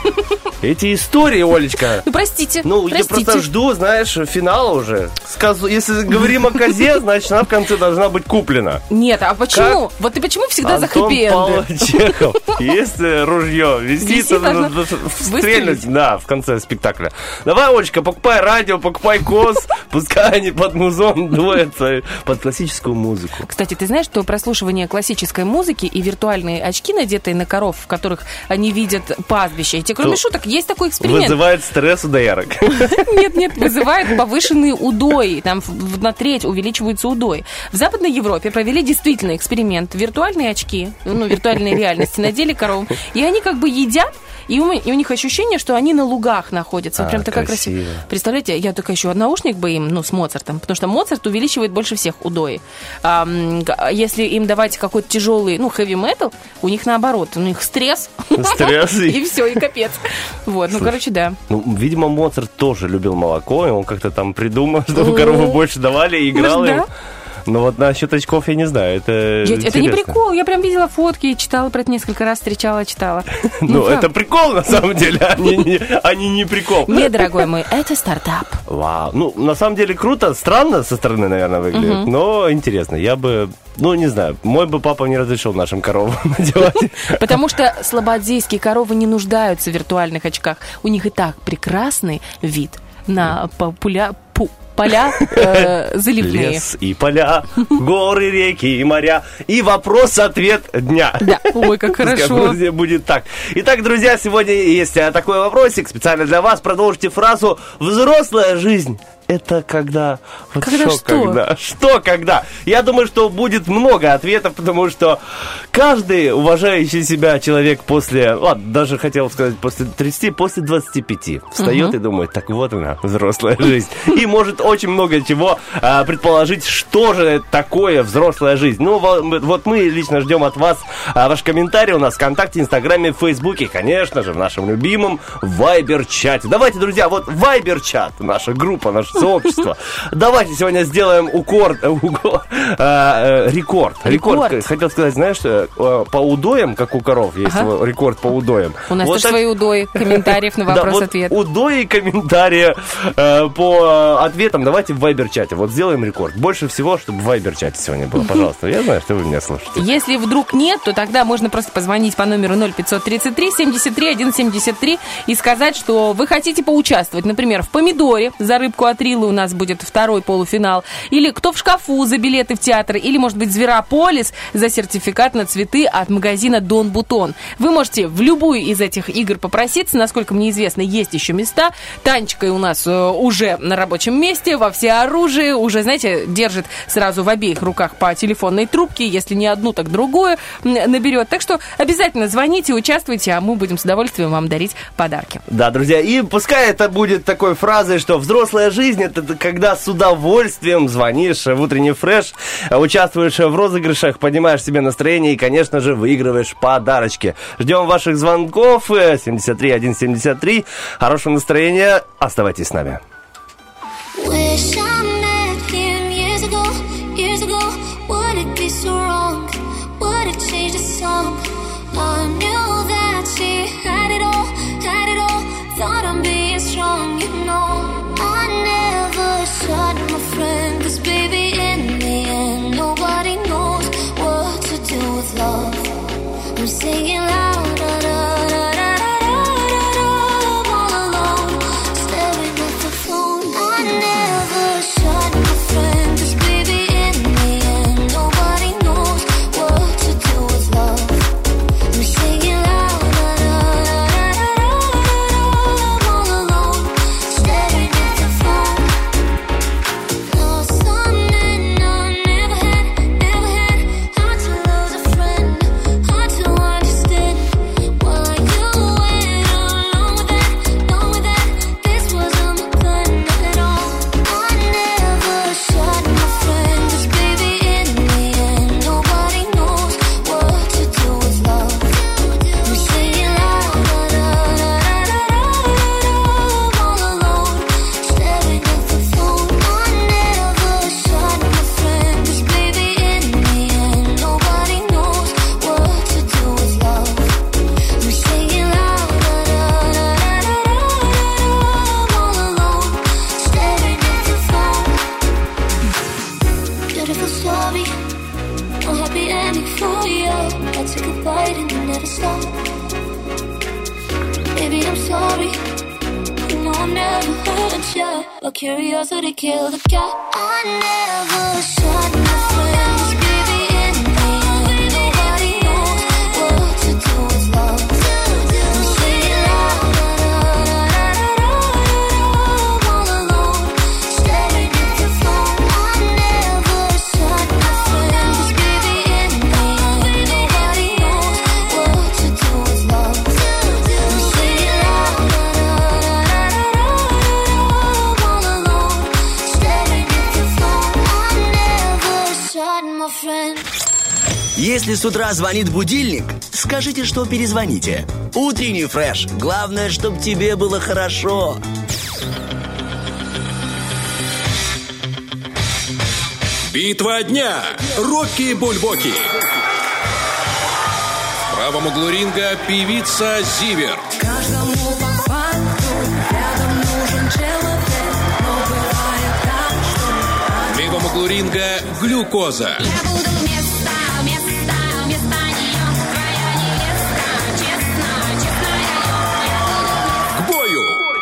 Эти истории, Олечка. Ну простите, Ну, я просто жду, знаешь, финала уже. Сказу- Если говорим о козе, значит, она в конце должна быть куплена. Нет, а почему? Вот ты почему всегда за Антон хэппи-энды? Павлович Чехов. Если ружье висит, должно стрельнуть, да, в конце спектакля. Давай, Олечка, покупай радио, покупай коз, пускай они под музон дуются под классическую музыку. Кстати, ты знаешь, что прослушивание классической музыки и виртуальные очки, надетые на коров, в которых они видят пастбище, эти, кроме То шуток, есть такой эксперимент. Вызывает стресс у доярок. Нет, нет, вызывает повышенные удои. Там на треть увеличиваются удои. В Западной Европе провели действительно эксперимент. Виртуальные очки, ну, виртуальной реальности надели коровам. И они как бы едят, и у, и у них ощущение что они на лугах находятся. А, Прям такая красиво. красивая. Представляете, я такая еще наушник бы им, ну, с Моцартом, потому что Моцарт увеличивает больше всех удои. А, если им давать какой-то тяжелый, ну, хэви метал, у них наоборот, у них стресс. Стресс и- все, и капец. Вот, ну, короче, да. Ну, видимо, Моцарт тоже любил молоко, и он как-то там придумал, корову больше давали, играл им. Но вот насчет очков я не знаю, это Я- это не прикол, я прям видела фотки, читала про это несколько раз, встречала, читала. Ну, правда. это прикол, на самом деле, они не, прикол. Нет, дорогой мой, это стартап. Вау. Ну, на самом деле, круто, странно со стороны, наверное, выглядит, но интересно. Я бы, ну, не знаю, мой бы папа не разрешил нашим коровам надевать. Потому что слободейские коровы не нуждаются в виртуальных очках. У них и так прекрасный вид на популя... пу- поля э, заливные. Лес и поля, горы, реки и моря. И вопрос-ответ дня. Да, ой, как хорошо. Будет так. Итак, друзья, сегодня есть а, такой вопросик специально для вас. Продолжите фразу «Взрослая жизнь». Это когда... Вот Когда что? Когда? Что когда? Я думаю, что будет много ответов, потому что каждый уважающий себя человек после... Ладно, даже хотел сказать после 30, после 25 встает и думает, так вот она, взрослая жизнь. И может очень много чего а, предположить, что же такое взрослая жизнь. Ну, вот мы лично ждем от вас а, ваш комментарий у нас в ВКонтакте, Инстаграме, Фейсбуке, конечно же, в нашем любимом Вайбер-чате. Давайте, друзья, вот Вайбер-чат, наша группа, наше сообщество. Давайте сегодня сделаем укор, э, а, э, рекорд. Рекорд. Хотел сказать, знаешь, э, э, по удоям, как у коров, есть рекорд по удоям. У нас тоже свои удои комментариев на вопрос-ответ. удои и комментарии э, по э, ответам давайте в Вайбер-чате. Вот сделаем рекорд. Больше всего, чтобы в Вайбер-чате сегодня было. Пожалуйста. Я знаю, что вы меня слушаете. Если вдруг нет, то тогда можно просто позвонить по номеру 0533 73 173 и сказать, что вы хотите поучаствовать. Например, в помидоре за рыбку от Рилы у нас будет второй полуфинал. Или кто в шкафу за билеты в театр. Или, может быть, Зверополис за сертификат на цветы от магазина Дон Бутон. Вы можете в любую из этих игр попроситься. Насколько мне известно, есть еще места. Танечка у нас э, уже на рабочем месте, во все оружие, уже, знаете, держит сразу в обеих руках по телефонной трубке, если не одну, так другую наберет. Так что обязательно звоните, участвуйте, а мы будем с удовольствием вам дарить подарки. Да, друзья, и пускай это будет такой фразой, что взрослая жизнь это когда с удовольствием звонишь в утренний фреш, э, участвуешь в розыгрышах, поднимаешь себе настроение и, конечно же, выигрываешь подарочки. Ждем ваших звонков. э, 73 173. Хорошего настроения. Оставайтесь с нами. Звонит будильник, скажите, что перезвоните. Утренний фреш. Главное, чтобы тебе было хорошо. Битва дня. Рокки Бульбоки. В правом углу ринга певица Зиверт. Каждому по факту рядом нужен человек, но бывает так, что В левом углу ринга глюкоза. я буду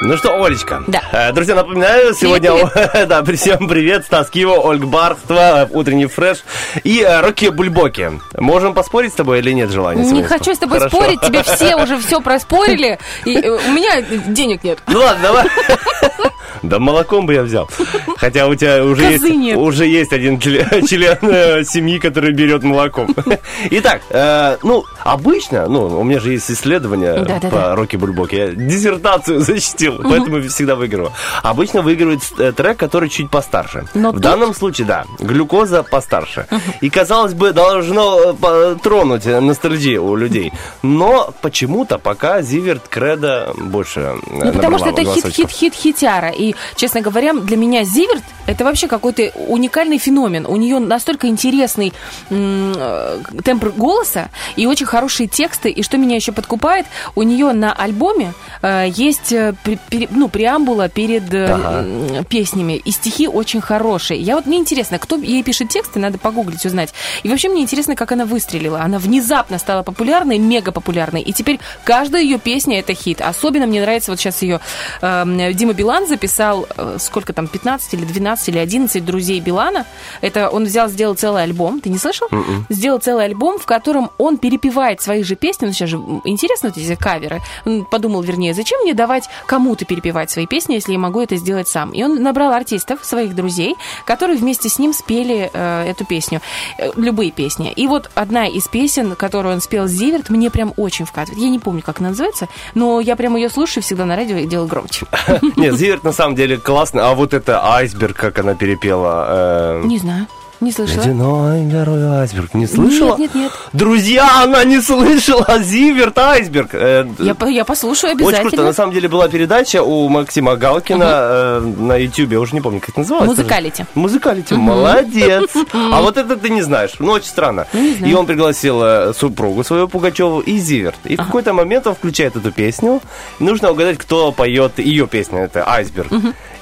Ну что, Олечка. Да. Э, Друзья, напоминаю, сегодня... да, при- всем привет. Стас Киво, Ольга Бархтова, утренний фреш и э, Рокки Бульбоки. Можем поспорить с тобой или нет желания? Не хочу с тобой Хорошо. спорить, тебе все уже все проспорили, и э, у меня денег нет. Ну ладно, давай. Да молоком бы я взял. Хотя у тебя уже Козы есть, нет. уже есть один член, член, э, семьи, который берет молоком. Итак, э, ну, обычно, ну, у меня же есть исследование Да-да-да. по Рокки Бульбоке. Я диссертацию защитил, поэтому всегда выигрываю. Обычно выигрывает э, трек, который чуть постарше. Но В тут- данном случае, да, глюкоза постарше. И, казалось бы, должно э, тронуть ностальгию у людей. Но почему-то пока Зиверт Кредо больше Ну, потому что это хит-хит-хит-хитяра. И, честно говоря, для меня Зиверт это вообще какой-то уникальный феномен. У нее настолько интересный э, тембр голоса и очень хорошие тексты. И что меня еще подкупает, у нее на альбоме э, есть э, пере- ну, преамбула перед э, Ага. песнями. И стихи очень хорошие. Я вот мне интересно, кто ей пишет тексты, надо погуглить, узнать. И вообще мне интересно, как она выстрелила. Она внезапно стала популярной, мега популярной. И теперь каждая ее песня это хит. Особенно мне нравится вот сейчас ее э, Дима Билан записал, э, сколько там, 15 или 12 или 11 друзей Билана. Это он взял, сделал целый альбом. Ты не слышал? Сделал целый альбом, в котором он перепевает свои же песни. Ну, сейчас же интересно вот эти каверы. Он подумал, вернее, зачем мне давать кому-то перепевать свои песни, если я могу это сделать сам. И он набрал артистов, своих друзей, которые вместе с ним спели э, эту песню. Э, любые песни. И вот одна из песен, которую он спел Зиверт, мне прям очень вкатывает. Я не помню, как она называется, но я прям ее слушаю всегда на радио и делаю громче. Нет, Зиверт на самом деле классно. А вот это айсберг, как она перепела. э, Не знаю, не слышала. Ледяной горой айсберг. Не слышала? Нет, нет, нет. Друзья, она не слышала Зиверт айсберг. Э, Я, я послушаю Очень обязательно. круто. На самом деле была передача у Максима Галкина э, на Ютубе. Я уже не помню, как это называлось. Музыкалити. Музыкалити. Молодец. А вот это ты не знаешь. Ну, очень странно. И он пригласил э, супругу свою Пугачеву и Зиверт. И в какой-то момент он включает эту песню. И нужно угадать, кто поет ее песню. Это Айсберг.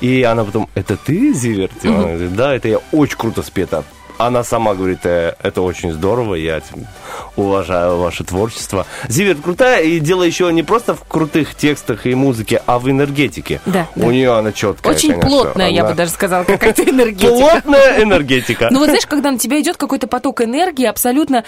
И она потом, это ты, Зиверт? Говорит, да, это я очень круто спета. Она сама говорит, «Э, это очень здорово, я уважаю ваше творчество. Зиверт крутая, и дело еще не просто в крутых текстах и музыке, а в энергетике. Да, У да. нее она четкая, Очень конечно. плотная, я Она бы даже сказала, какая-то энергетика. Плотная энергетика. Ну вот знаешь, когда на тебя идет какой-то поток энергии, абсолютно...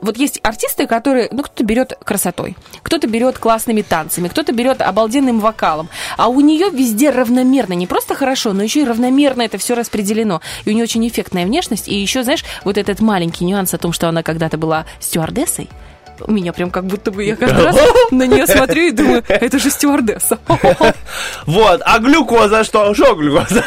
вот есть артисты, которые, ну, кто-то берет красотой, кто-то берет классными танцами, кто-то берет обалденным вокалом, а у нее везде равномерно, не просто хорошо, но еще и равномерно это все распределено. И у нее очень эффектная внешность, и еще, знаешь, вот этот маленький нюанс о том, что она когда-то была стюардессой, у меня прям как будто бы я каждый раз на нее смотрю и думаю, это же стюардесса. Вот, а глюкоза что? Что глюкоза?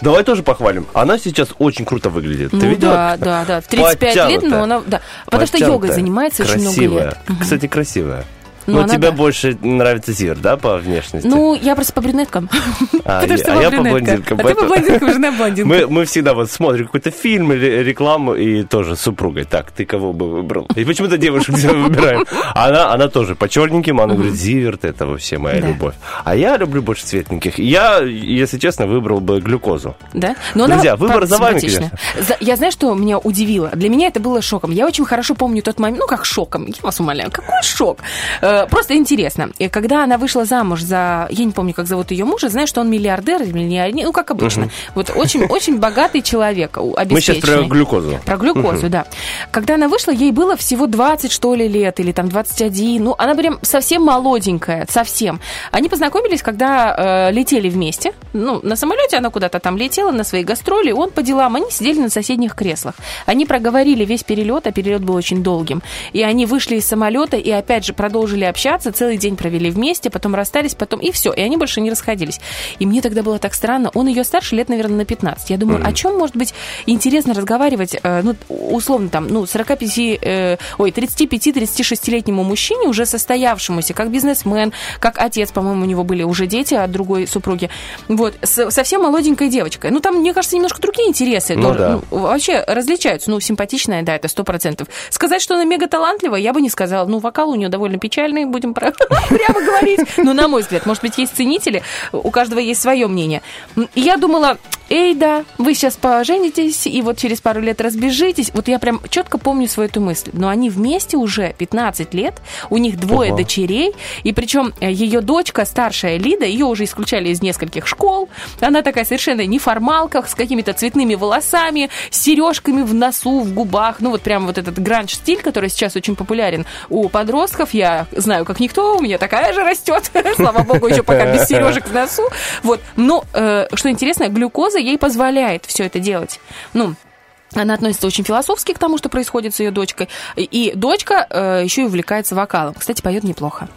Давай тоже похвалим. Она сейчас очень круто выглядит. Ты Ну видела? да, да, да. В 35 лет, но она... Да. Потому что йогой занимается очень много лет. Кстати, красивая. Ну, Но тебе да. больше нравится Зир, да, по внешности? Ну, я просто по брюнеткам. А, Потому я- что а я по блондинкам, А ты по блондинкам, жена блондинка. Мы, мы всегда вот смотрим какой-то фильм или рекламу и тоже с супругой. Так, ты кого бы выбрал? И почему-то девушек выбираем. Она, она тоже по черненьким, она говорит, Зиверт, это вообще моя Да. любовь. А я люблю больше светленьких. Я, если честно, выбрал бы глюкозу. Да? Но она Друзья, выбор за вами, симпатичная. За- Я знаю, что меня удивило. Для меня это было шоком. Я очень хорошо помню тот момент, ну как шоком, я вас умоляю, какой шок? Э, Просто интересно. И когда она вышла замуж за, я не помню, как зовут ее мужа, знаю, что он миллиардер, или миллионер, ну как обычно. Вот очень, очень богатый человек, Мы сейчас про глюкозу. Про глюкозу, да. Когда она вышла, ей было всего 20, что ли, лет, или там 21. Ну, она прям совсем молоденькая, совсем. Они познакомились, когда э, летели вместе. Ну, на самолете она куда-то там летела на свои гастроли, он по делам. Они сидели на соседних креслах. Они проговорили весь перелет, а перелет был очень долгим. И они вышли из самолета и опять же продолжили продолжили общаться, целый день провели вместе, потом расстались, потом и все, и они больше не расходились. И мне тогда было так странно. Он ее старше лет, наверное, на 15. Я думаю, о чем может быть интересно разговаривать, э, ну, условно, там, ну, 45, э, ой, 35-36-летнему мужчине, уже состоявшемуся, как бизнесмен, как отец, по-моему, у него были уже дети от другой супруги. Вот, с совсем молоденькой девочкой. Ну, там, мне кажется, немножко другие интересы. Ну тоже, да. ну, вообще различаются. Ну, симпатичная, да, это сто процентов. Сказать, что она мега талантливая, я бы не сказала. Ну, вокал у нее довольно печальный, будем про- прямо говорить. Ну, на мой взгляд, может быть, есть ценители, у каждого есть свое мнение. И я думала, эй, да, вы сейчас поженитесь, и вот через пару лет разбежитесь. Вот я прям четко помню свою эту мысль. Но они вместе уже 15 лет, у них двое Ого. дочерей, и причем ее дочка, старшая Лида, ее уже исключали из нескольких школ. Она такая совершенно неформалка, с какими-то цветными волосами, с сережками в носу, в губах. Ну, вот прям вот этот гранж-стиль, который сейчас очень популярен у подростков. Я знаю, как никто, у меня такая же растет. Слава богу, еще пока без сережек в носу. Вот. Но, э, что интересно, глюкоза ей позволяет все это делать. Ну, она относится очень философски к тому, что происходит с ее дочкой. И, дочка э, еще и увлекается вокалом. Кстати, поет неплохо.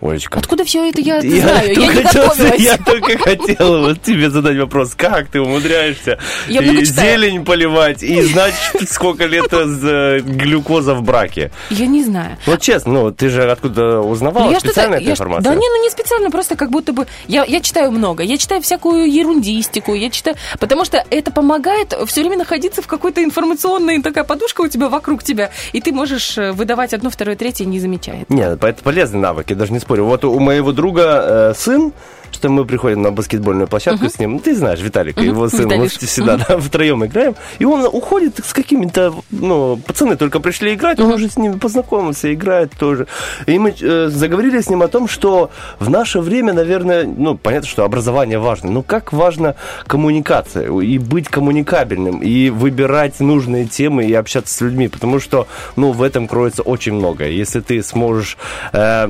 Олечка. Откуда все это я, Я знаю? Я не хотел- готовилась. Я только хотел вот тебе задать вопрос, как ты умудряешься Я и зелень поливать, и знать, сколько лет э, глюкоза в браке. Я не знаю. Вот честно, ну ты же откуда узнавала Ну, я специально я ш- информация? Да не, ну не специально, просто как будто бы... Я, я читаю много, я читаю всякую ерундистику, я читаю... Потому что это помогает все время находиться в какой-то информационной такая подушка у тебя вокруг тебя, и ты можешь э, выдавать одно, второе, третье, не замечая. Нет, это полезный навык, я даже не спорю. Вот у моего друга э, сын, что мы приходим на баскетбольную площадку с ним, ну, ты знаешь, Виталик, его сын, мы Виталишка. всегда да, втроем играем, и он уходит с какими-то, ну, пацаны только пришли играть, он уже с ними познакомился, играет тоже. И мы э, заговорили с ним о том, что в наше время, наверное, ну, понятно, что образование важно, но как важна коммуникация, и быть коммуникабельным, и выбирать нужные темы, и общаться с людьми, потому что, ну, в этом кроется очень многое. Если ты сможешь э,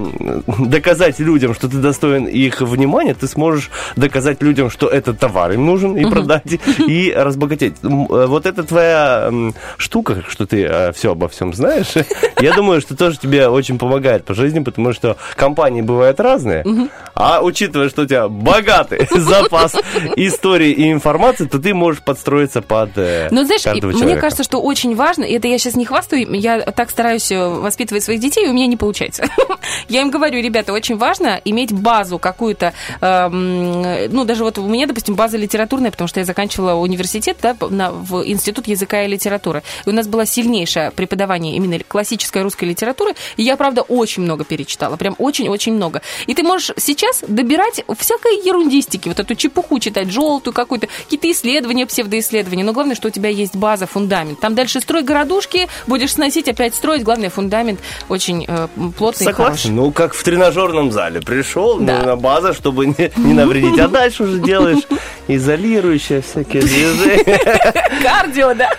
доказать людям, что ты достоин их внимания, ты сможешь доказать людям, что этот товар им нужен, и продать, и разбогатеть. Э, Вот это твоя штука, что ты все обо всем знаешь, я думаю, что тоже тебе очень помогает по жизни, потому что компании бывают разные, а учитывая, что у тебя богатый запас истории и информации, то ты можешь подстроиться под э, Но знаешь, и каждого мне кажется, что очень важно, и это я сейчас не хвастаю, я так стараюсь э, воспитывать своих детей, и у меня не получается. Я им говорю, ребята, очень важно иметь базу какую-то, ну, даже вот у меня, допустим, база литературная, потому что я заканчивала университет, да, на- в Институт языка и литературы. И у нас было сильнейшее преподавание именно классической русской литературы, и я, правда, очень много перечитала, прям очень-очень много. И ты можешь сейчас добирать всякой ерундистики, вот эту чепуху читать, желтую какую-то, какие-то исследования, псевдоисследования, но главное, что у тебя есть база, фундамент. Там дальше строй городушки, будешь сносить, опять строить, главное, фундамент очень э, плотный. Согласен. Ну, как в тренажерном зале. Пришел Да. ну, на база, чтобы не, не навредить. А дальше уже делаешь изолирующие всякие движения. Кардио, да.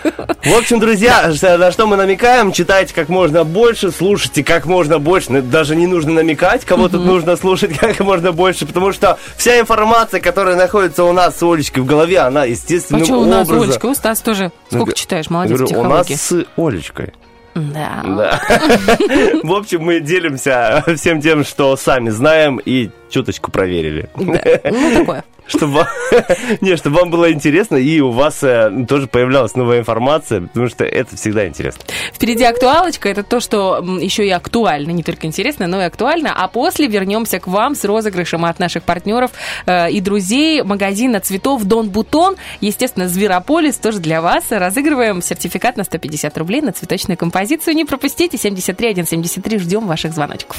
В общем, друзья, на что мы намекаем, читайте как можно больше, слушайте как можно больше. Ну, Даже не нужно намекать, кого тут нужно слушать как можно больше, потому что вся информация, которая находится у нас с Олечкой в голове, она естественным Почему у нас образом... Олечка, у Стас тоже. Сколько читаешь? Молодец, у нас с Олечкой. Да. Да. В общем, мы делимся всем тем, что сами знаем и чуточку проверили. Да. Ну, такое. Чтобы вам, не, чтобы вам было интересно, и у вас э, тоже появлялась новая информация, потому что это всегда интересно. Впереди актуалочка. Это то, что еще и актуально. Не только интересно, но и актуально. А после вернемся к вам с розыгрышем от наших партнеров э, и друзей магазина цветов Дон Бутон. Естественно, Зверополис тоже для вас. Разыгрываем сертификат на 150 рублей на цветочную композицию. Не пропустите. 73 173. Ждем ваших звоночков.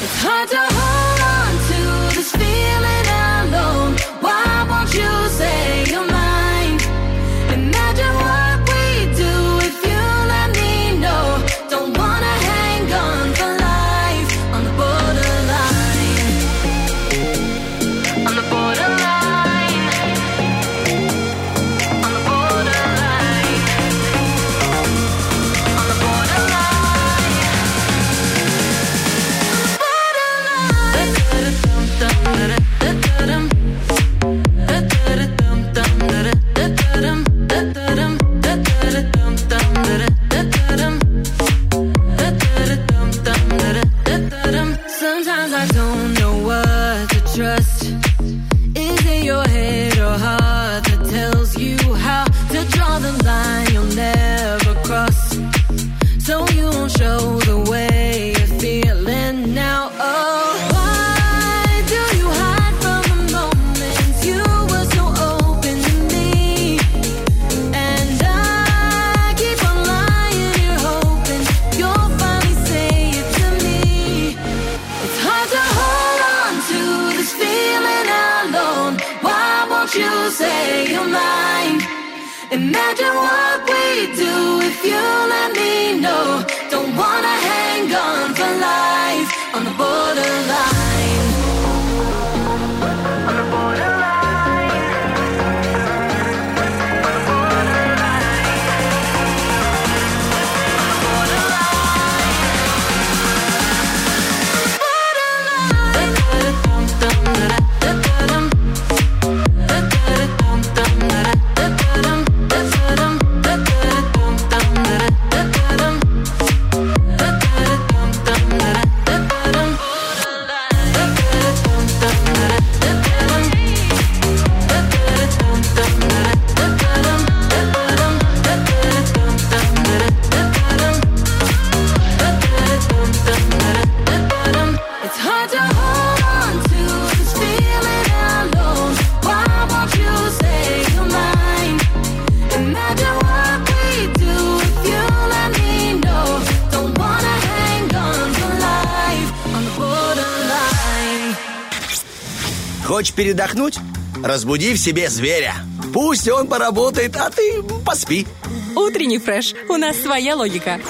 It's hard to What we do if you let me know. Don't wanna hang on for life on the borderline. Хочешь передохнуть? Разбуди в себе зверя. Пусть он поработает, а ты поспи. Утренний фреш. У нас своя логика.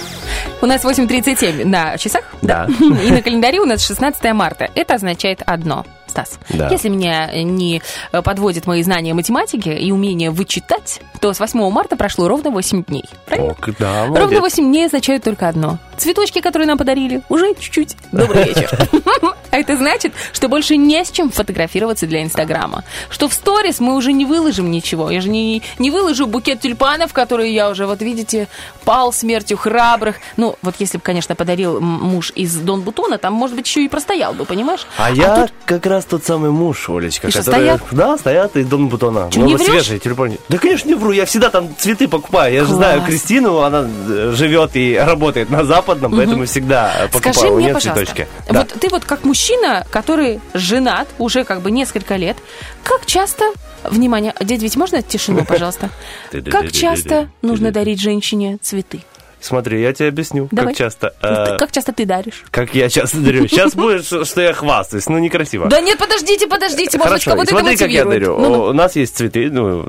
У нас 8.37 на часах. Да. И на календаре у нас 16 марта. Это означает одно. Стас, Да. если меня не э, подводят мои знания математики и умение вычитать, то с 8 марта прошло ровно 8 дней. Правильно? Ок, да, Ровно молодец. 8 дней означают только одно. Цветочки, которые нам подарили, уже чуть-чуть. Добрый вечер. А это значит, что больше не с чем фотографироваться для Инстаграма. Что в сторис мы уже не выложим ничего. Я же не, не выложу букет тюльпанов, которые я уже, вот видите, пал смертью храбрых. Ну, вот если бы, конечно, подарил муж из Дон Бутона, там, может быть, еще и простоял бы, понимаешь? А, я как раз тот самый муж, Олечка, И что, который... стоят? Да, стоят из Дон Бутона. Но не вот свежие тюльпаны. Да, конечно, не вру. Я всегда там цветы покупаю. Я же знаю Кристину, она э, живет и работает на Западном, поэтому всегда э, покупаю Скажи мне, пожалуйста, цветочки. Да. вот ты вот как мужчина, который женат уже как бы несколько лет, как часто, внимание, дядь ведь можно тишину, пожалуйста? Как часто нужно дарить женщине цветы? Смотри, я тебе объясню, Давай. как часто... Э, Как часто ты даришь? Как я часто дарю. Сейчас будет, что я хвастаюсь, ну некрасиво. Да нет, подождите, подождите, может Хорошо, кого-то смотри, как я дарю. Ну, ну. У нас есть цветы, ну,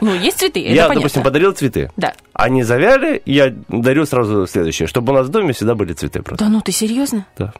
Ну, есть цветы, я, допустим, подарил цветы. Да. Они завяли, я дарю сразу следующее, чтобы у нас в доме всегда были цветы просто. Да ну, ты серьезно? Да.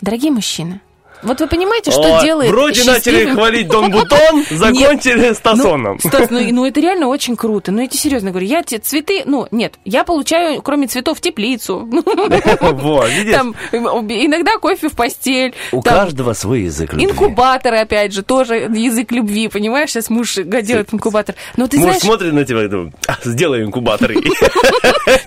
Дорогие мужчины, вот вы понимаете, что О, делает Вроде начали счастливым- хвалить Дон Бутон, закончили Стасоном. Ну, Стас, ну, ну это реально очень круто. Ну, я тебе серьезно говорю, я те цветы, ну, нет, я получаю, кроме цветов, теплицу. Вот, видишь? Там иногда кофе в постель. У каждого свой язык любви. Инкубаторы, опять же, тоже язык любви, понимаешь? Сейчас муж делает инкубатор. Но ты Муж знаешь, смотрит на тебя и думает, «А, сделай инкубатор.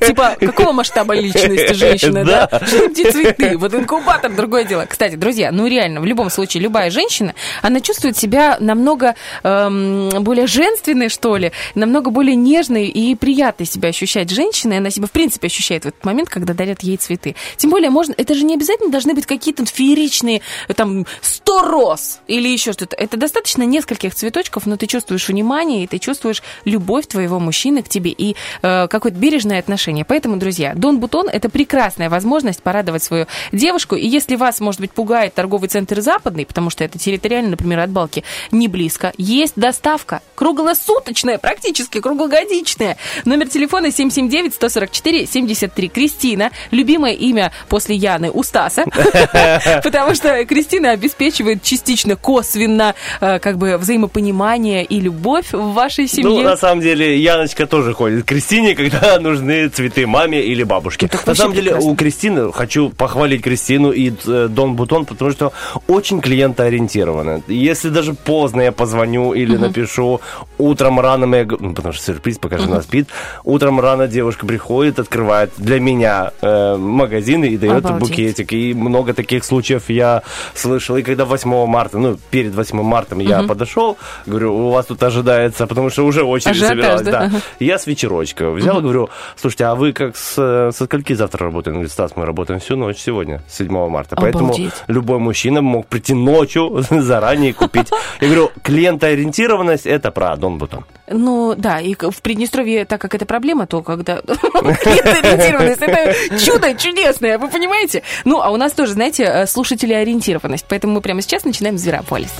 типа, какого масштаба личности женщина, да? Что эти цветы? Вот инкубатор, другое дело. Кстати, друзья, ну реально, в любом случае, любая женщина, она чувствует себя намного эм, более женственной, что ли, намного более нежной и приятной себя ощущать женщиной. Она себя, в принципе, ощущает в этот момент, когда дарят ей цветы. Тем более, можно, это же не обязательно должны быть какие-то фееричные, там, 100 роз или еще что-то. Это достаточно нескольких цветочков, но ты чувствуешь внимание, и ты чувствуешь любовь твоего мужчины к тебе и э, какое-то бережное отношение. Поэтому, друзья, Дон Бутон – это прекрасная возможность порадовать свою девушку. И если вас, может быть, пугает торговый центр Западный, потому что это территориально, например, от Балки не близко, есть доставка круглосуточная, практически круглогодичная. Номер телефона 779-144-73. Кристина, любимое имя после Яны у Стаса, потому что Кристина обеспечивает частично косвенно э, как бы взаимопонимание и любовь в вашей Ну, семье. на самом деле, Яночка тоже ходит к Кристине, когда нужны цветы маме или бабушке. Ну, на самом деле, у Кристины, хочу похвалить Кристину и э, Дон Бутон, потому что очень клиентоориентированы. Если даже поздно я позвоню или напишу, утром рано я... Ну, потому что сюрприз, пока жена спит. Утром рано девушка приходит, открывает для меня э, магазин и дает Обалдеть. букетик. И много таких случаев я слышал. И когда 8 марта, ну, перед 8 марта я подошел, говорю, у вас тут ожидается, потому что уже очередь Ажиотаж, собиралась. да? Да. Ага. Я с вечерочка взял, говорю, слушайте, а вы как с, э, со скольки завтра работаете? Он говорит, Стас, мы работаем всю ночь сегодня, 7 марта. Поэтому Обалдеть. любой мужчина мог прийти ночью заранее купить. Я говорю, клиентоориентированность – это про Дон Бутон. Ну, да, и в Приднестровье, так как это проблема, то когда клиентоориентированность, это чудо чудесное, вы понимаете? Ну, а у нас тоже, знаете, э, слушателеориентированность, поэтому мы прямо сейчас начинаем Зверополис.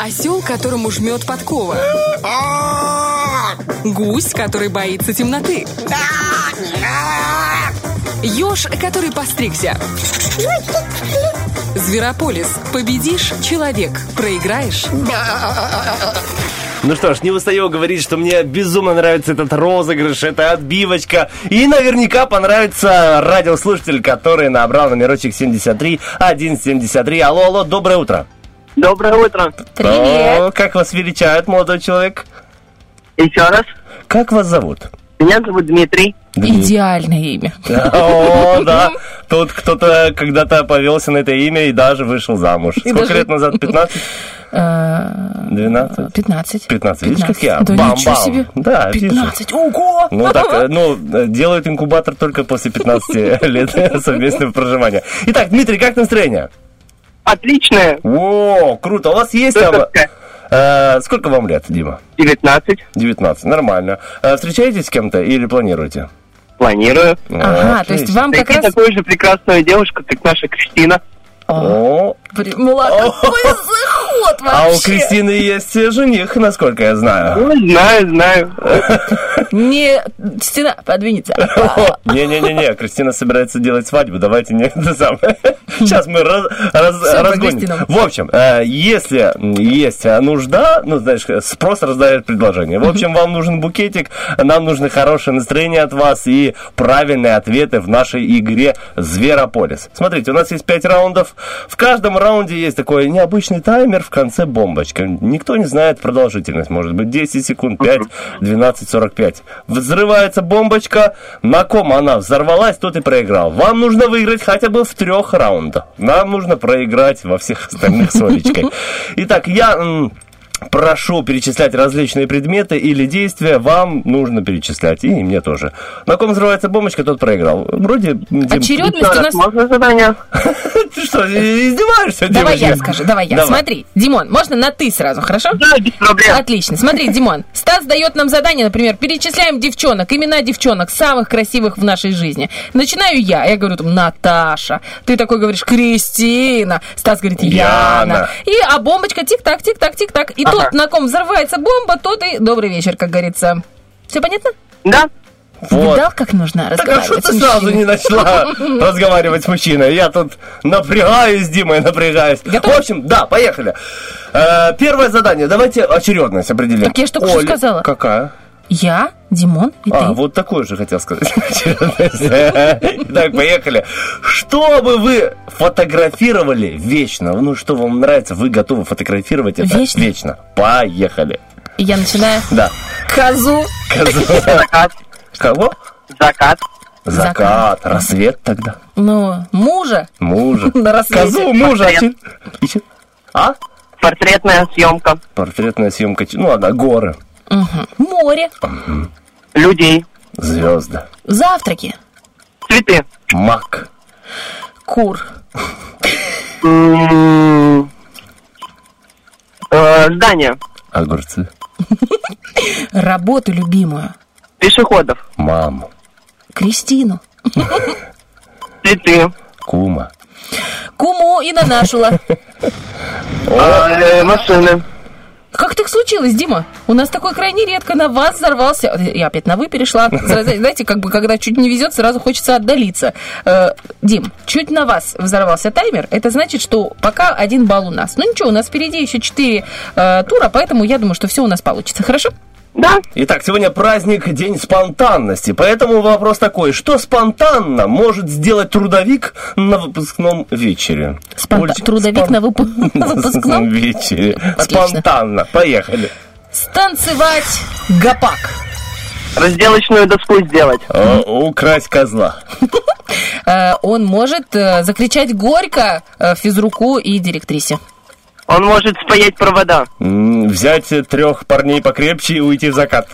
Осел, которому жмет подкова. Гусь, который боится темноты. Еж, который постригся. Зверополис. Победишь – человек. Проиграешь Ну что ж, не устаю говорить, что мне безумно нравится этот розыгрыш, эта отбивочка. И наверняка понравится радиослушатель, который набрал номерочек 73 173. Алло, алло, доброе утро. Доброе утро. Привет. О, как вас величают, молодой человек? Еще раз. Как вас зовут? Меня зовут Дмитрий. Идеальное имя. О, да. Тут кто-то когда-то повелся на это имя и даже вышел замуж. Сколько лет назад? 15? 12? 15. 15. Видишь, как я? Да Бам-бам. ничего себе. Да, вижу. 15. Ого! Ну, так, э, ну, э, делают инкубатор только после 15 лет совместного проживания. Итак, Дмитрий, как настроение? Отличное. О, круто. У вас есть... там. Э, сколько вам лет, Дима? 19. 19, нормально. Э, встречаетесь с кем-то или планируете? Планирую. Ага, то есть вам как раз... такую же прекрасную девушку, как наша Кристина. О, Молодой какой заход а у вообще. Кристины есть жених, насколько я знаю. Ну, знаю, знаю. Не стена подвинется. Не-не-не-не, Кристина собирается делать свадьбу, давайте не это самое. Сейчас мы раз- раз- про разгоним. В общем, э, если есть нужда, ну, знаешь, спрос раздает предложение. В общем, вам нужен букетик, нам нужно хорошее настроение от вас и правильные ответы в нашей игре Зверополис. Смотрите, у нас есть 5 раундов. В каждом раунде есть такой необычный таймер, в конце бомбочка. Никто не знает продолжительность. Может быть 10 секунд, 5, 12, 45. Взрывается бомбочка. На ком она взорвалась, тот и проиграл. Вам нужно выиграть хотя бы в трех раундах. Нам нужно проиграть во всех остальных с Олечкой. Итак, я... Прошу перечислять различные предметы или действия, вам нужно перечислять, и мне тоже. На ком взрывается бомбочка, тот проиграл. Вроде... Дим, Очередность Еще у нас... можно задание? Ты что, издеваешься, Давай я расскажу, давай я. Смотри, Димон, можно на ты сразу, хорошо? Да, без проблем. Отлично. Смотри, Димон, Стас дает нам задание, например, перечисляем девчонок, имена девчонок, самых красивых в нашей жизни. Начинаю я, я говорю там Наташа. Ты такой говоришь Кристина. Стас говорит Яна. Яна. И, а бомбочка тик-так, тик-так, тик-так. И тот, на ком взрывается бомба, тот и добрый вечер, как говорится. Все понятно? Да? Вот. Видал, как нужно Так а что разговаривать ты с сразу мужчиной? не начала разговаривать с мужчиной? Я тут напрягаюсь, с Димой напрягаюсь. Готов? В общем, да, поехали. Э, Первое задание. Давайте очередность определим. Так я ж только что сказала. Какая? Я, Димон и А, ты. вот такое же хотел сказать. Так, поехали. Что бы вы фотографировали вечно? Ну, что вам нравится, вы готовы фотографировать это Вечно? вечно. Поехали. Я начинаю. Да. Козу. Закат. Кого? Закат. Закат, рассвет тогда. Ну, мужа. Мужа. На рассвете. Козу мужа. А? Портретная съемка. Портретная съемка. Ну ладно, горы, Мгм. Море. Людей. звезды, Завтраки. Цветы. мак, Кур. М, э, Здание. огурцы, Работу любимую. Пешеходов. маму, Кристину. Цветы. кума. Куму и Нанашула. э, Машины. Как так случилось, Дима? У нас такое крайне редко на вас взорвался. Я опять на вы перешла. Знаете, как бы когда чуть не везет, сразу хочется отдалиться. Э, Дим, чуть на вас взорвался таймер. Это значит, что пока один балл у нас. Ну ничего, у нас впереди еще четыре э, тура, поэтому я думаю, что все у нас получится. Хорошо? Да. Итак, сегодня праздник, день спонтанности. Поэтому вопрос такой, что спонтанно может сделать трудовик на выпускном вечере? Спонта- Олечка, Трудовик спон- на вып- на выпускном? вечере. Отлично. Спонтанно. Поехали. Станцевать гопак. Разделочную доску сделать. О, украсть козла. Э, Он может э, закричать горько э, физруку и директрисе. Он может спаять провода. Взять трех парней покрепче и уйти в закат.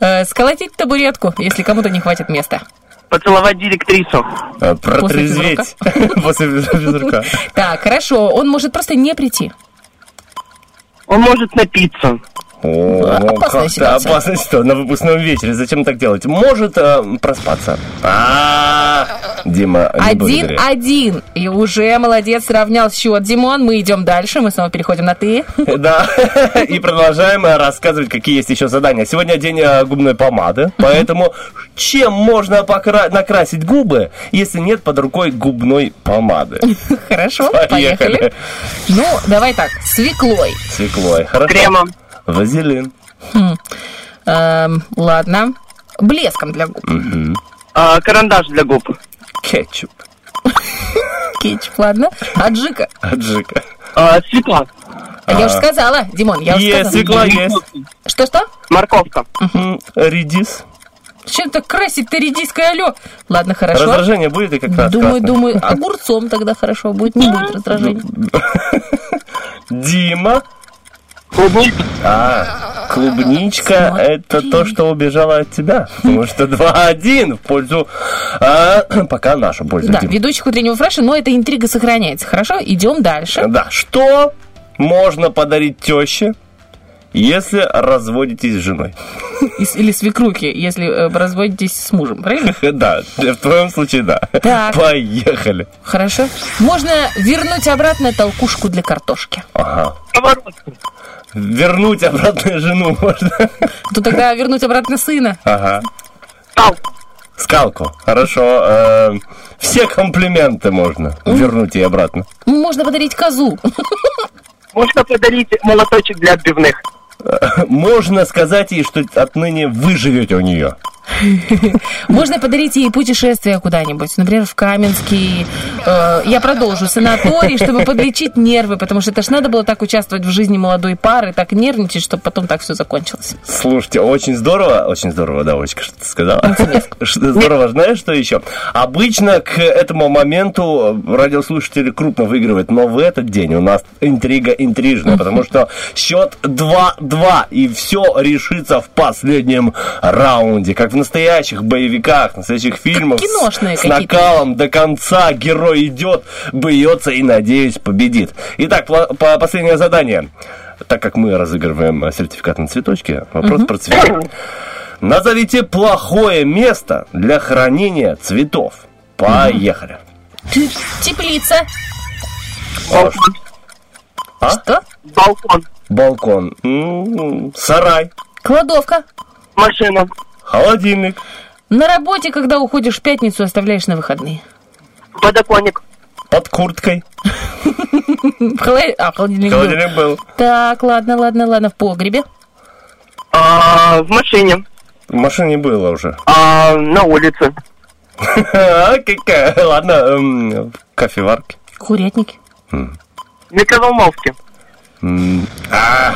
Э, Сколотить табуретку, если кому-то не хватит места. Поцеловать директрису. Э, Протрезветь после физрука. Так, хорошо, он может просто не прийти. Он может напиться. О, Опасная ситуация. опасная ситуация на выпускном вечере. Зачем так делать? Может э, проспаться. А, Дима. Один-один. И уже молодец, сравнял счет. Димон, мы идем дальше. Мы снова переходим на ты. Да, и продолжаем э, рассказывать, какие есть еще задания. Сегодня день э, губной помады, поэтому чем можно покра- накрасить губы, если нет под рукой губной помады? Хорошо, поехали. Ну, давай так, свеклой. Свеклой, хорошо. Кремом. Вазелин. Хм. Эм, ладно. Блеском для губ. А, карандаш для губ. Кетчуп. Кетчуп, ладно. Аджика. Аджика. А, свекла. А Я уже сказала, Димон, я уже Есть, сказала. свекла есть. Что-что? Морковка. М, Редис. Чем так красить ты редиской, алло? Ладно, хорошо. Раздражение будет и как раз Думаю, красное. думаю, огурцом тогда хорошо будет, не будет раздражения. Дима. Клубника. А, клубничка Смотри. это то, что убежало от тебя. Потому что 2-1 в пользу... а, пока нашу пользу. Да, Дим. ведущих утреннего фреша, но эта интрига сохраняется. Хорошо, идем дальше. Да, что можно подарить теще, если разводитесь с женой? Или свекрухи, если э, разводитесь с мужем, правильно? Да, в твоем случае да. Так. Поехали. Хорошо. Можно вернуть обратно толкушку для картошки. Ага. Сковородку. Вернуть обратно жену можно. То тогда вернуть обратно сына. Ага. Палку. Скалку. Хорошо. э, все комплименты можно вернуть ей обратно. Можно подарить козу. Можно подарить молоточек для отбивных. Можно сказать ей, что отныне вы живете у нее. Можно подарить ей путешествие куда-нибудь, например, в Каменский. Э, я продолжу санаторий, чтобы подлечить нервы, потому что это ж надо было так участвовать в жизни молодой пары, так нервничать, чтобы потом так все закончилось. Слушайте, очень здорово, очень здорово, да, Олечка, что ты сказала. Здорово, знаешь, что еще? Обычно к этому моменту радиослушатели крупно выигрывают, но в этот день у нас интрига интрижная, потому что счет 2-2, и все решится в последнем раунде, как в настоящих боевиках, в настоящих фильмах. с- киношные с накалом до конца герой идет, бьется и, надеюсь, победит. Итак, пла- по- последнее задание. Так как мы разыгрываем сертификат на цветочки, вопрос про цветы. Назовите плохое место для хранения цветов. Поехали. Теплица. Балкон. А? Что? Балкон. Балкон. М, Сарай. Кладовка. Машина. Холодильник. На работе, когда уходишь в пятницу, оставляешь на выходные. Подоконник. Под курткой. А, холодильник был. Холодильник был. Так, ладно, ладно, ладно, в погребе. А, в машине. В машине было уже. А, на улице. А, какая? Ладно, в кофеварке. Курятники. В микроволновке. Ах,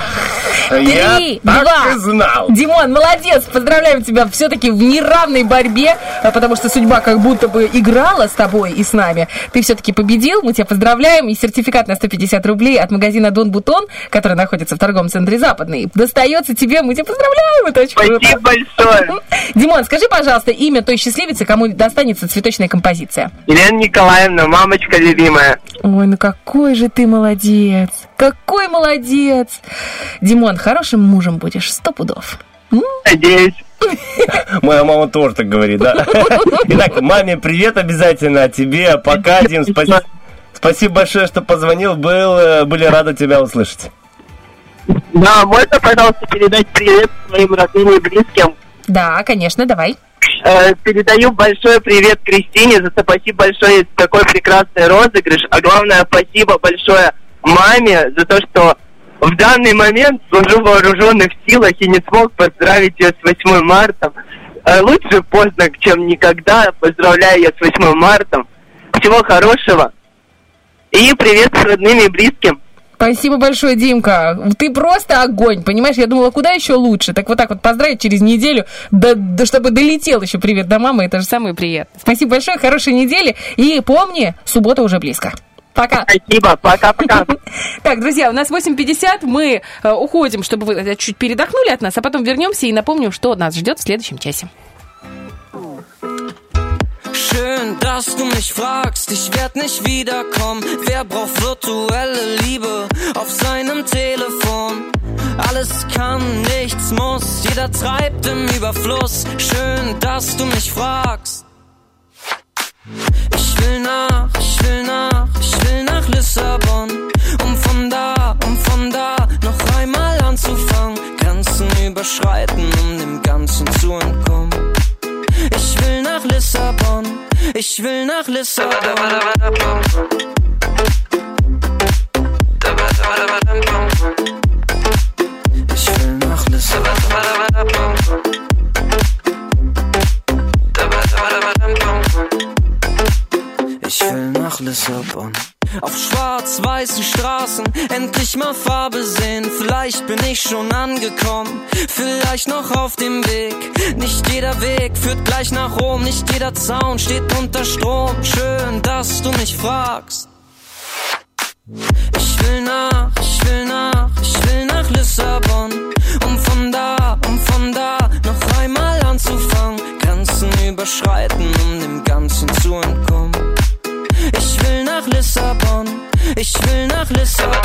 Я Три, так два. и знал. Димон, молодец, поздравляем тебя все-таки в неравной борьбе, а, потому что судьба как будто бы играла с тобой и с нами. Ты все-таки победил, мы тебя поздравляем, и сертификат на 150 рублей от магазина Дон Бутон, который находится в торговом центре Западный, достается тебе, мы тебя поздравляем, это очень круто. Спасибо большое. Димон, скажи, пожалуйста, имя той счастливицы, кому достанется цветочная композиция. Елена Николаевна, мамочка любимая. Ой, ну какой же ты молодец! Какой молодец! Димон, хорошим мужем будешь, сто пудов. Надеюсь. Моя мама тоже так говорит, да? Итак, маме привет обязательно, а тебе пока, Дим, спасибо. Спасибо большое, что позвонил, был, э, были рады тебя услышать. Да, можно, пожалуйста, передать привет своим родным и близким. Да, конечно, давай. Э, передаю большой привет Кристине за спасибо большое за такой прекрасный розыгрыш. А главное, спасибо большое маме за то, что в данный момент служу в вооруженных силах и не смог поздравить ее с 8 марта. Э, Лучше поздно, чем никогда. Поздравляю ее с 8 марта. Всего хорошего. И привет с родными и близким. Спасибо большое, Димка. Ты просто огонь, понимаешь? Я думала, куда еще лучше. Так вот так вот поздравить через неделю, да, да чтобы долетел еще привет до мамы, это же самое приятное. Спасибо большое, хорошей недели. И помни, суббота уже близко. Пока. Спасибо, пока-пока. Так, друзья, у нас 8.50, мы э, уходим, чтобы вы э, чуть передохнули от нас, а потом вернемся и напомним, что нас ждет в следующем часе. Schön, dass du mich fragst, ich werd nicht wiederkommen. Wer braucht virtuelle Liebe auf seinem Telefon? Alles kann, nichts muss, jeder treibt im Überfluss. Schön, dass du mich fragst. Ich will nach, ich will nach, ich will nach Lissabon. Um von da, um von da noch einmal anzufangen. Grenzen überschreiten, um dem Ganzen zu entkommen. Ich will nach Lissabon, ich will nach Lissabon. Ich will nach Lissabon. Ich will nach Lissabon. Auf schwarz-weißen Straßen endlich mal Farbe sehen. Vielleicht bin ich schon angekommen, vielleicht noch auf dem Weg. Nicht jeder Weg führt gleich nach Rom, nicht jeder Zaun steht unter Strom. Schön, dass du mich fragst. Ich will nach, ich will nach, ich will nach Lissabon. Um von da, um von da noch einmal anzufangen. Grenzen überschreiten, um dem Ganzen zu entkommen. Ich will nach Lissabon, ich will nach Lissabon.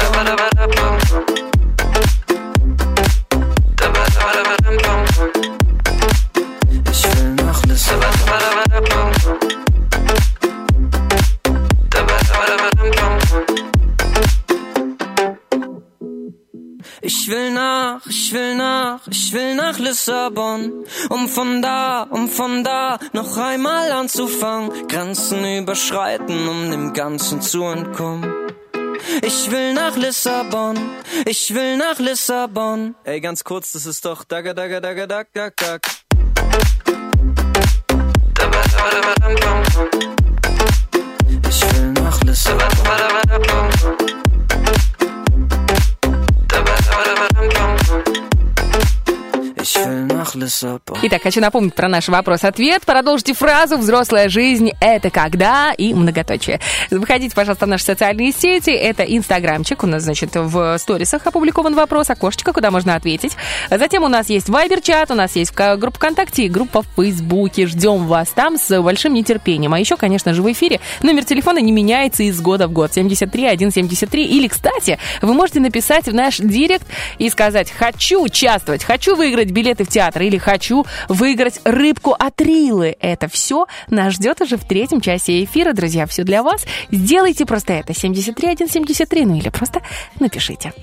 Ich will nach, ich will nach, ich will nach Lissabon, um von da, um von da noch einmal anzufangen, Grenzen überschreiten, um dem Ganzen zu entkommen. Ich will nach Lissabon, ich will nach Lissabon. Ey, ganz kurz, das ist doch dagga dagga dagga dag dag dag. Ich will nach Lissabon. Итак, хочу напомнить про наш вопрос-ответ. Продолжите фразу «Взрослая жизнь – это когда?» и многоточие. Выходите, пожалуйста, в наши социальные сети. Это инстаграмчик. У нас, значит, в сторисах опубликован вопрос, окошечко, куда можно ответить. Затем у нас есть вайбер-чат, у нас есть группа ВКонтакте и группа в Фейсбуке. Ждем вас там с большим нетерпением. А еще, конечно же, в эфире номер телефона не меняется из года в год. 73 173. Или, кстати, вы можете написать в наш директ и сказать «Хочу участвовать, хочу выиграть билеты в театр» или «Хочу выиграть рыбку от Рилы». Это все нас ждет уже в третьем часе эфира, друзья. Все для вас. Сделайте просто это. 73 173. Ну или просто напишите.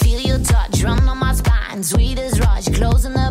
Feel your touch run on my spine, sweet as rush, closing the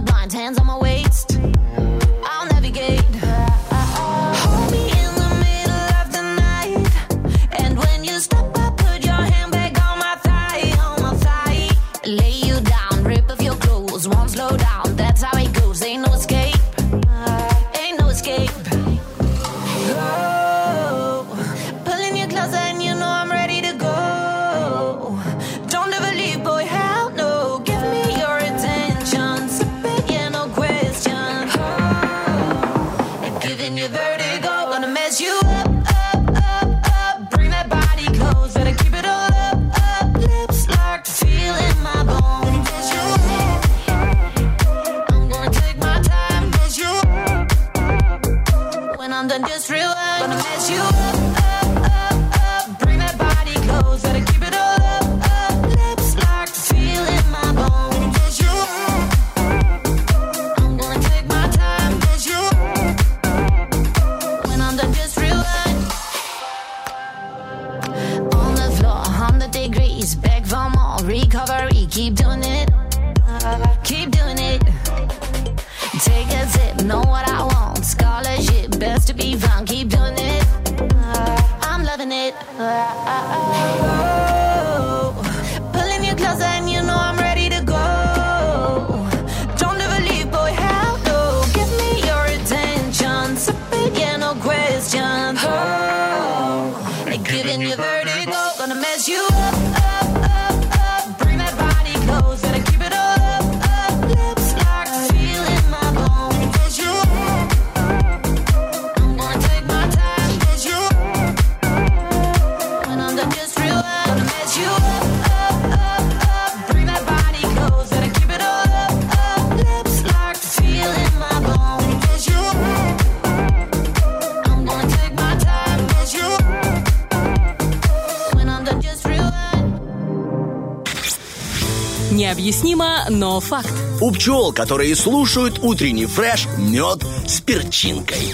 I'm just rewind. Gonna mess you up, up, up, up. Bring that body close, better keep it all up, up. Feeling my bones. Mess you I'm gonna take my time, you When I'm done, just rewind. On the floor, 100 degrees, back for more recovery. Keep doing it, keep doing it. Take a sip, know what I want to be funky. Необъяснимо, но факт. У пчел, которые слушают утренний фреш, мед с перчинкой.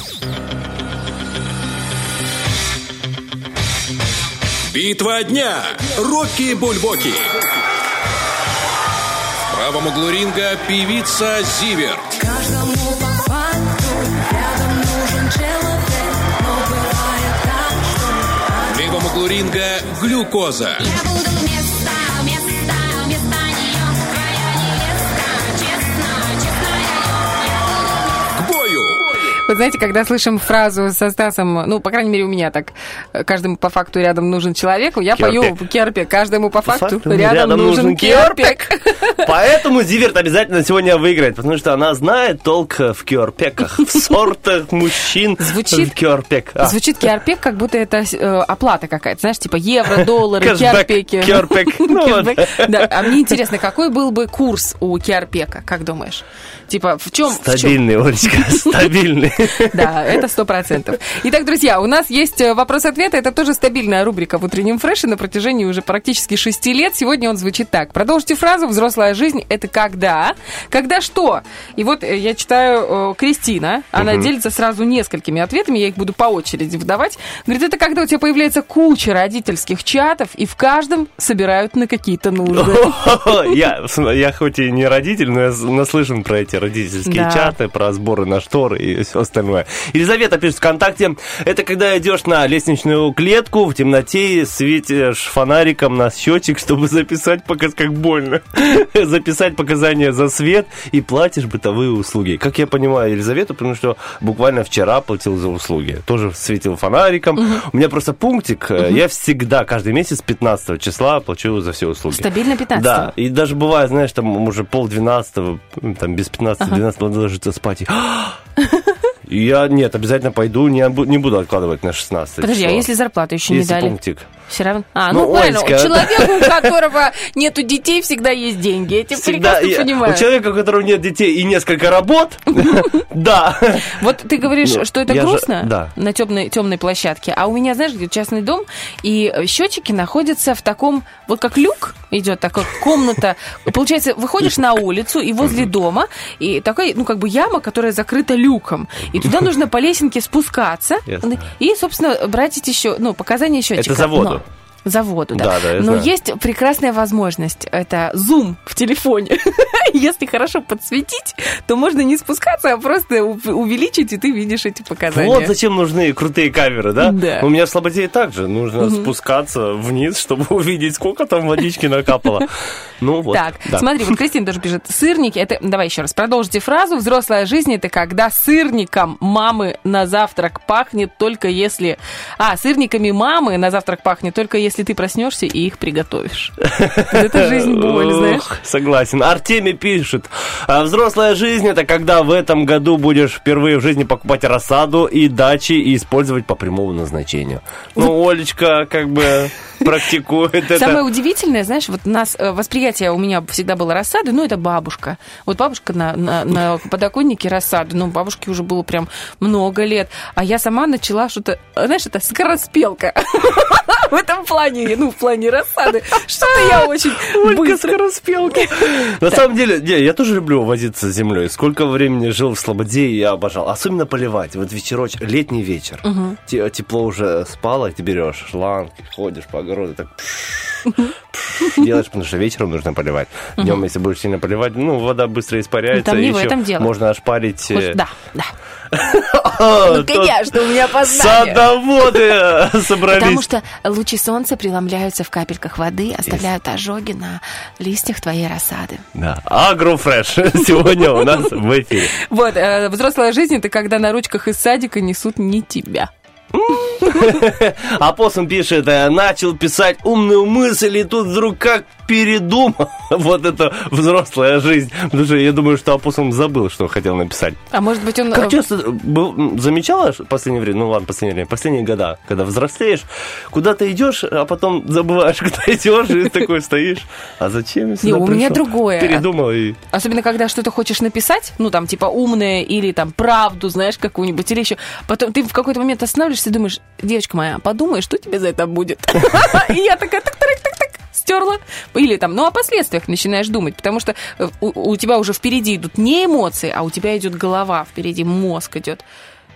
Битва дня. Рокки Бульбоки. В правом углу ринга певица Зиверт. Каждому по факту рядом нужен человек, но бывает так, что В левом углу ринга глюкоза. Я буду Вы знаете, когда слышим фразу со Стасом, ну, по крайней мере, у меня так, каждому по факту рядом нужен человек, я пою Керпик. керпик, каждому по факту, факту рядом, нужен керпик. Поэтому Зиверт обязательно сегодня выиграет, потому что она знает толк в керпеках, в сортах мужчин Звучит- в керпек. А, Звучит керпик, как будто это э, оплата какая-то, знаешь, типа евро, доллары, Кэшбэк, керпик. Ну вот. Керпик. Да, а мне интересно, какой был бы курс у керпека, как думаешь? Типа, в чем? Стабильный, Олечка, стабильный. Да, это сто процентов. Итак, друзья, у нас есть э, вопрос-ответ. Это тоже стабильная рубрика в утреннем фреше на протяжении уже практически шести лет. Сегодня он звучит так. Продолжите фразу «Взрослая жизнь – это когда?» Когда что? И вот э, я читаю э, Кристина. Она делится сразу несколькими ответами. Я их буду по очереди выдавать. Говорит, это когда у тебя появляется куча родительских чатов, и в каждом собирают на какие-то нужды. Я, хоть и не родитель, но я наслышан про эти родительские Да. чаты, про сборы на шторы и все остальное. Елизавета пишет ВКонтакте, это когда идешь на лестничную клетку в темноте, светишь фонариком на счетчик, чтобы записать, показ как больно, записать показания за свет и платишь бытовые услуги. Как я понимаю Елизавету, потому что буквально вчера платил за услуги. Тоже светил фонариком. У меня просто пунктик, э, я всегда каждый месяц 15 числа плачу за все услуги. Стабильно 15 Да, и даже бывает, знаешь, там уже пол двенадцатого, там без 15-12 надо ложиться спать. И, я, нет, обязательно пойду, не, не буду откладывать на 16 Подожди, а число. если зарплату еще не Если дали? пунктик. Все равно. А, Ну, ну, правильно, у Олечка, человека, у которого нету детей, всегда есть деньги. Я тебя Всегда, прекрасно я- понимаю. у человека, у которого нет детей и несколько работ, да. Вот ты говоришь, Ну, что это грустно на темной, площадке, а у меня, знаешь, частный дом, и счетчики находятся в таком, вот как люк идет, такая комната. Получается, выходишь на улицу, и возле дома, и такая, ну, как бы яма, которая закрыта люком. И туда нужно по лесенке спускаться, и, собственно, брать эти еще, ну, показания счетчика. за воду. Но- за воду, да. Да, да, Но знаю. есть прекрасная возможность. Это зум в телефоне. Если хорошо подсветить, то можно не спускаться, а просто увеличить, и ты видишь эти показания. Вот зачем нужны крутые камеры, да? Да. У меня в Слободе также нужно спускаться вниз, чтобы увидеть, сколько там водички накапало. Ну вот. Так, да. смотри, вот Кристина тоже пишет, сырники, это, давай еще раз, продолжите фразу, взрослая жизнь это когда сырником мамы на завтрак пахнет только если... А, сырниками мамы на завтрак пахнет только если ты проснешься и их приготовишь. Это жизнь боль, знаешь. Согласен. Артемий пишет. «А Взрослая жизнь это когда в этом году будешь впервые в жизни покупать рассаду и дачи и использовать по прямому назначению. Ну, Олечка как бы практикует это. Самое удивительное, знаешь, вот у нас э, восприятие у меня всегда было рассады, ну, это бабушка. Вот бабушка на, на, на подоконнике рассады, ну, бабушке уже было прям много лет. А я сама начала что-то, знаешь, это скороспелка. В этом плане, ну, в плане рассады. Что-то я очень быстро. скороспелки. На самом деле, не, я тоже люблю возиться с землей. Сколько времени жил в Слободе, я обожал. Особенно поливать. Вот вечерочек, летний вечер. Те- Тепло уже спало, ты берешь шланг, ходишь по огороду, так пш, пш, делаешь, потому что вечером нужно поливать. Днем, если будешь сильно поливать, ну, вода быстро испаряется. Там не в этом дело. Можно ошпарить... э, Да, да. Ну, конечно, у меня познание. Садоводы собрались. Потому что лучи солнца преломляются в капельках воды, оставляют ожоги на листьях твоей рассады. Да. Агрофреш сегодня у нас в эфире. Вот, э, взрослая жизнь это когда на ручках из садика несут не тебя. Апостол пишет, э, начал писать умную мысль, и тут вдруг как передумал. Вот это взрослая жизнь. Потому что я думаю, что апостол забыл, что хотел написать. А может быть он... Как э, часто был- м, замечала в последнее время, ну ладно, последнее время, последние года, когда взрослеешь, куда ты идешь, а потом забываешь, куда идешь, и такой стоишь. А зачем я Не, у меня другое. Передумал и... Особенно, когда что-то хочешь написать, ну, там, типа, умное или, там, правду, знаешь, какую-нибудь, или еще. Потом ты в какой-то момент останавливаешься и думаешь, девочка моя, подумай, что тебе за это будет. И я такая, так так так так стерла. Или там, ну, о последствиях начинаешь думать, потому что э, у, у тебя уже впереди идут не эмоции, а у тебя идет голова, впереди мозг идет.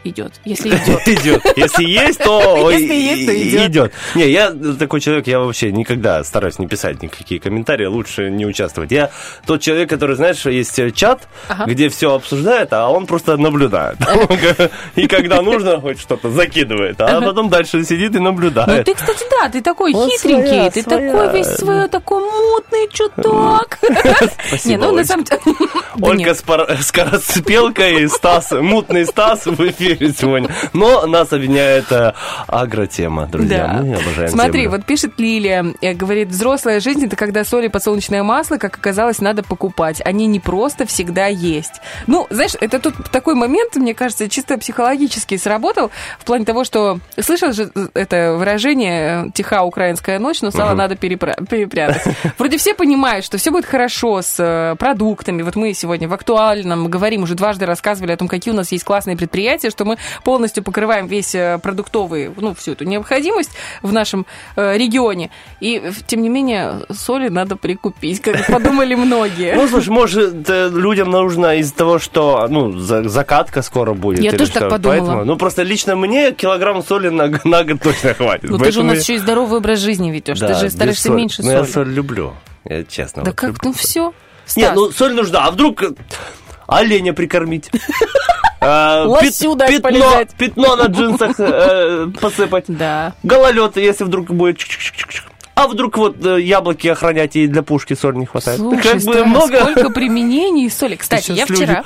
Идет, если идет. Идет. Если есть, то идет. Не, я такой человек, я вообще никогда стараюсь не писать никакие комментарии, лучше не участвовать. Я тот человек, который, знаешь, есть чат, Ага. где все обсуждает, а он просто наблюдает. И когда нужно, хоть что-то закидывает, а потом дальше сидит и Ну, наблюдает. ты, кстати, да, ты такой хитренький, ты такой весь свой, такой мутный чуток. Не, ну, на самом деле... Ольга Скороспелка и Стас, мутный Стас в эфире сегодня. Но нас объединяет э, агротема, друзья. Да. Мы обожаем Смотри, землю. вот пишет Лилия, э, говорит, взрослая жизнь это когда соль и подсолнечное масло, как оказалось, надо покупать. Они не просто всегда есть. Ну, знаешь, это тут такой момент, мне кажется, чисто психологически сработал, в плане того, что слышал же это выражение э, «тиха украинская ночь, но сало Мгм. надо перепра- перепрятать». Вроде все понимают, что все будет хорошо с э, продуктами. Вот мы сегодня в актуальном говорим, уже дважды рассказывали о том, какие у нас есть классные предприятия, что мы полностью покрываем весь э, продуктовый, ну, всю эту необходимость в нашем э, регионе. И, тем не менее, соли надо прикупить, как подумали многие. Ну, слушай, может, э, людям нужно из-за того, что, ну, за- закатка скоро будет. Я тоже так что, подумала. Поэтому, ну, просто лично мне килограмм соли на, на год точно хватит. Ну, ты же у нас еще и здоровый образ жизни ведешь, ты же стараешься соли. меньше Ну, я соли. соль люблю, я честно. Да как, ну все. Нет, ну, соль нужна, а вдруг оленя прикормить? Лосю пят- дать пятно, пятно на джинсах э, посыпать. Да. Гололед, если вдруг будет. А вдруг вот э, яблоки охранять и для пушки соль не хватает? Слушай, как бы много. сколько применений соли. Кстати, Сейчас я люди- вчера...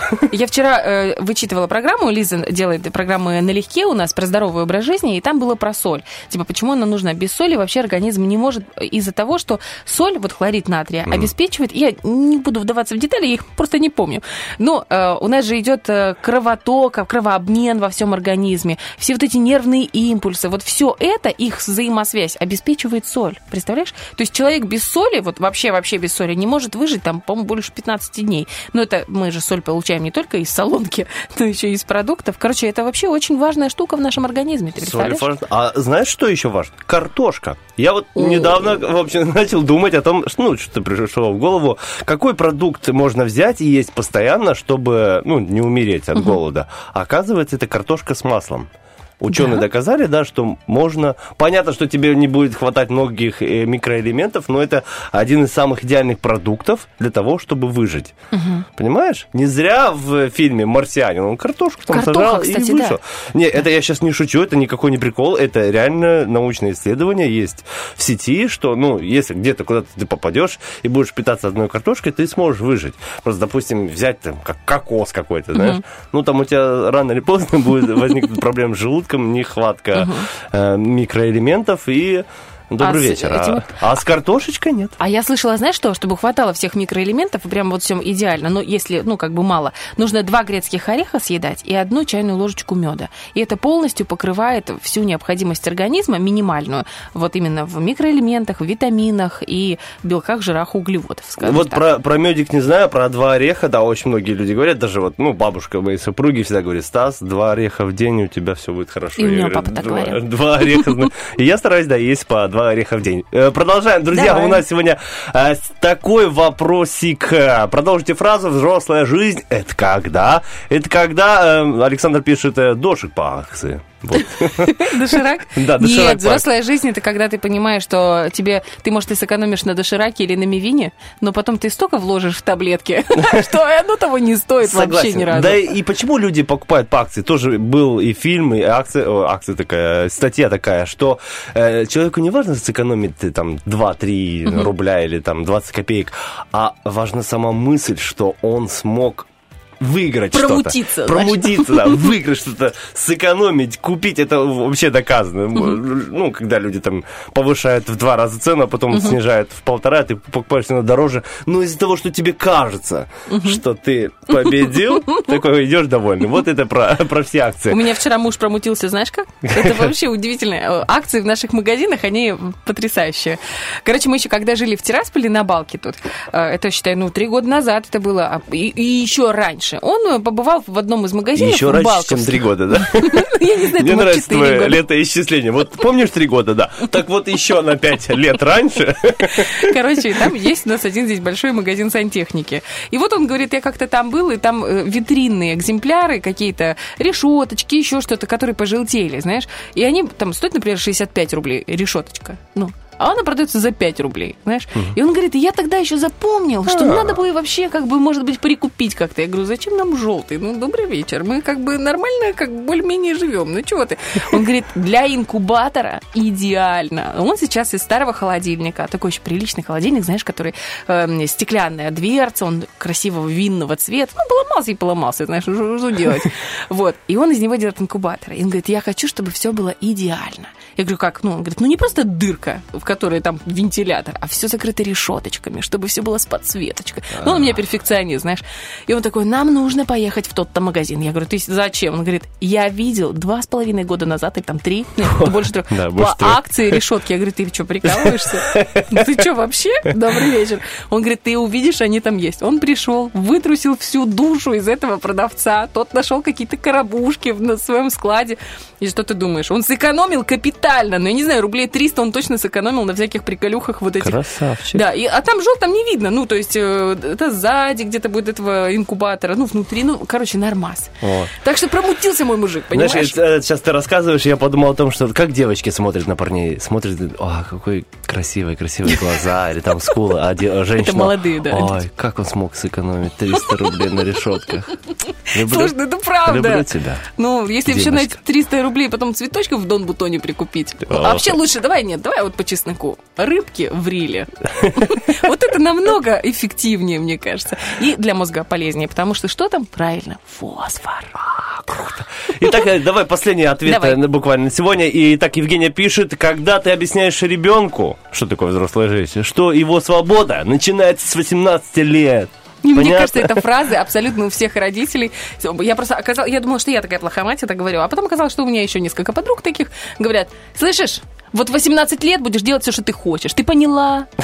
Я вчера э, вычитывала программу, Лиза делает программы налегке у нас про здоровый образ жизни, и там было про соль. Типа, почему она нужна? Без соли вообще организм не может э, из-за того, что соль, вот хлорид натрия, Мгм. обеспечивает, я не буду вдаваться в детали, я их просто не помню, но э, у нас же идет э, кровоток, кровообмен во всем организме, все вот эти нервные импульсы, вот все это, их взаимосвязь обеспечивает соль, представляешь? То есть человек без соли, вот вообще-вообще без соли, не может выжить там, по-моему, больше 15 дней. Но это мы же соль получаем не только из солонки, но еще и из продуктов. Короче, это вообще очень важная штука в нашем организме, ты представляешь? А знаешь, что еще важно? Картошка. Я вот недавно, в общем, начал думать о том, что, ну, что пришло в голову, какой продукт можно взять и есть постоянно, чтобы, ну, не умереть от голода. Оказывается, это картошка с маслом. Ученые Да? доказали, да, что можно... Понятно, что тебе не будет хватать многих э, микроэлементов, но это один из самых идеальных продуктов для того, чтобы выжить. Понимаешь? Не зря в фильме «Марсианин» он картошку там Картоха, сажал кстати, и вышел. да. Не, это я сейчас не шучу, это никакой не прикол, это реально научное исследование есть в сети, что, ну, если где-то куда-то ты попадешь и будешь питаться одной картошкой, ты сможешь выжить. Просто, допустим, взять там как кокос какой-то, знаешь, Мгм. ну, там у тебя рано или поздно будет возникнуть проблема с желудком, нехватка э, микроэлементов и Добрый А с вечер. этим А, а с картошечкой нет. А я слышала, знаешь что, чтобы хватало всех микроэлементов, и прям вот всем идеально, но если, ну, как бы мало, нужно два грецких ореха съедать и одну чайную ложечку меда. И это полностью покрывает всю необходимость организма, минимальную, вот именно в микроэлементах, в витаминах и белках, жирах, углеводов, Вот так. про, про медик не знаю, про два ореха, да, очень многие люди говорят, даже вот, ну, бабушка моей супруги всегда говорит, Стас, два ореха в день, у тебя все будет хорошо. И у Я меня говорю, папа так «Два- говорил». Два ореха. И я стараюсь, да, есть по два ореха в день. Э, Продолжаем, друзья, Давай. у нас сегодня э, такой вопросик. Продолжите фразу «Взрослая жизнь» — это когда? Это когда, э, Александр пишет, э, дошик по акции. Вот. Доширак? Да, доширак Нет, взрослая жизнь это когда ты понимаешь, что тебе ты, может, и сэкономишь на дошираке или на мивине, но потом ты столько вложишь в таблетки, что оно того не стоит вообще ни разу. Да и почему люди покупают по акции? Тоже был и фильм, и акция, акция такая, статья такая, что э, человеку не важно сэкономить там 2-3 Мгм. рубля или там 20 копеек, а важна сама мысль, что он смог выиграть Промутиться, что-то. Промутиться, да, выиграть что-то, сэкономить, купить, это вообще доказано. Ну, когда люди там повышают в два раза цену, а потом снижают в полтора, ты покупаешь цену дороже, но из-за того, что тебе кажется, что ты победил, такой идешь довольный. Вот это про, про все акции. У меня вчера муж промутился, знаешь как? Это вообще удивительно. Э, Акции в наших магазинах, они потрясающие. Короче, мы еще когда жили в Тирасполе на Балке тут, э, это, считай, ну, три года назад это было, а- и, и еще раньше, раньше. Он э, побывал в одном из магазинов Еще раньше, чем три года, да? Я не знаю, Мне нравится твое летоисчисление. Вот помнишь три года, да? Так вот еще на пять лет раньше. Короче, там есть у нас один здесь большой магазин сантехники. И вот он говорит, я как-то там был, и там э, витринные экземпляры, какие-то решеточки, еще что-то, которые пожелтели, знаешь. И они там стоят, например, 65 рублей решеточка. Ну, а она продается за 5 рублей, знаешь. И он говорит, я тогда еще запомнил, что А. надо бы вообще, как бы, может быть, прикупить как-то. Я говорю, зачем нам желтый? Ну, добрый вечер. Мы как бы нормально, как более-менее живем. Ну, чего ты? Он говорит, для инкубатора идеально. Он сейчас из старого холодильника, такой очень приличный холодильник, знаешь, который э, стеклянная дверца, он красивого винного цвета. Ну, поломался и поломался, знаешь, что, что делать? Вот. И он из него делает инкубатор. И он говорит, я хочу, чтобы все было идеально. Я говорю, как? Ну, он говорит, ну не просто дырка, в которой там вентилятор, а все закрыто решеточками, чтобы все было с подсветочкой. Ну, он у меня перфекционист, знаешь. И он такой, нам нужно поехать в тот-то магазин. Я говорю, ты зачем? Он говорит, я видел два с половиной года назад, или там три, нет, это больше трех, по акции решетки. Я говорю, ты что, прикалываешься? Ну, Ты что, вообще? Добрый вечер. Он говорит, ты увидишь, они там есть. Он пришел, вытрусил всю душу из этого продавца. Тот нашел какие-то коробушки на своем складе. И что ты думаешь? Он сэкономил капитально. Ну, я не знаю, рублей 300 он точно сэкономил на всяких приколюхах вот этих. Красавчик. Да, и, а там желтом не видно. Ну, то есть, э, это сзади где-то будет этого инкубатора. Ну, внутри, ну, короче, нормас. Вот. Так что промутился мой мужик, понимаешь? Знаешь, э, сейчас ты рассказываешь, я подумал о том, что как девочки смотрят на парней. Смотрят, о, какой красивый, красивые глаза, или там скулы, а а женщина... молодые, да. Ой, как он смог сэкономить 300 рублей на решетках. Люблю- Слушай, ну это правда. Люблю тебя. Ну, если еще на эти 300 рублей потом цветочков в Дон Бутоне прикупить. А вообще лучше, давай нет, давай вот по чесноку. Рыбки в риле. Вот это намного эффективнее, мне кажется. И для мозга полезнее, потому что что там? Правильно, фосфор. Итак, э, давай последний ответ Давай. буквально на сегодня. И так Евгения пишет, когда ты объясняешь ребенку, что такое взрослая жизнь, что его свобода начинается с 18 лет. Мне Понятно? кажется, это фразы абсолютно у всех родителей. Я просто оказалась, я думала, что я такая плохая мать, это говорю. А потом оказалось, что у меня еще несколько подруг таких говорят, слышишь, вот в 18 лет будешь делать все, что ты хочешь. Ты поняла?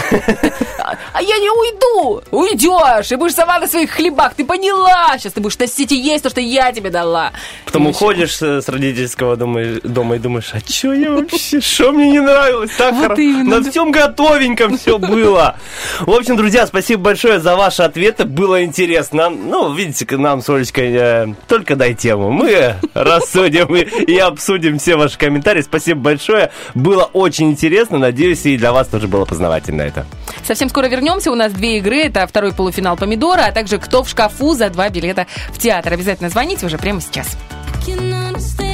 А- я не уйду. Уйдешь и будешь сама на своих хлебах. Ты поняла? Сейчас ты будешь носить и есть то, что я тебе дала. Потом уходишь э, с родительского дома, и- думаешь, а что я вообще, что мне не нравилось? Так на всем готовеньком все было. В общем, друзья, спасибо большое за ваши ответы, было интересно. Ну, видите, к нам с Олечкой э, только дай тему. Мы рассудим и, и обсудим все ваши комментарии. Спасибо большое, было очень интересно, надеюсь, и для вас тоже было познавательно это. Совсем скоро вернемся. У нас две игры. Это второй полуфинал помидора, а также кто в шкафу за два билета в театр. Обязательно звоните уже прямо сейчас. can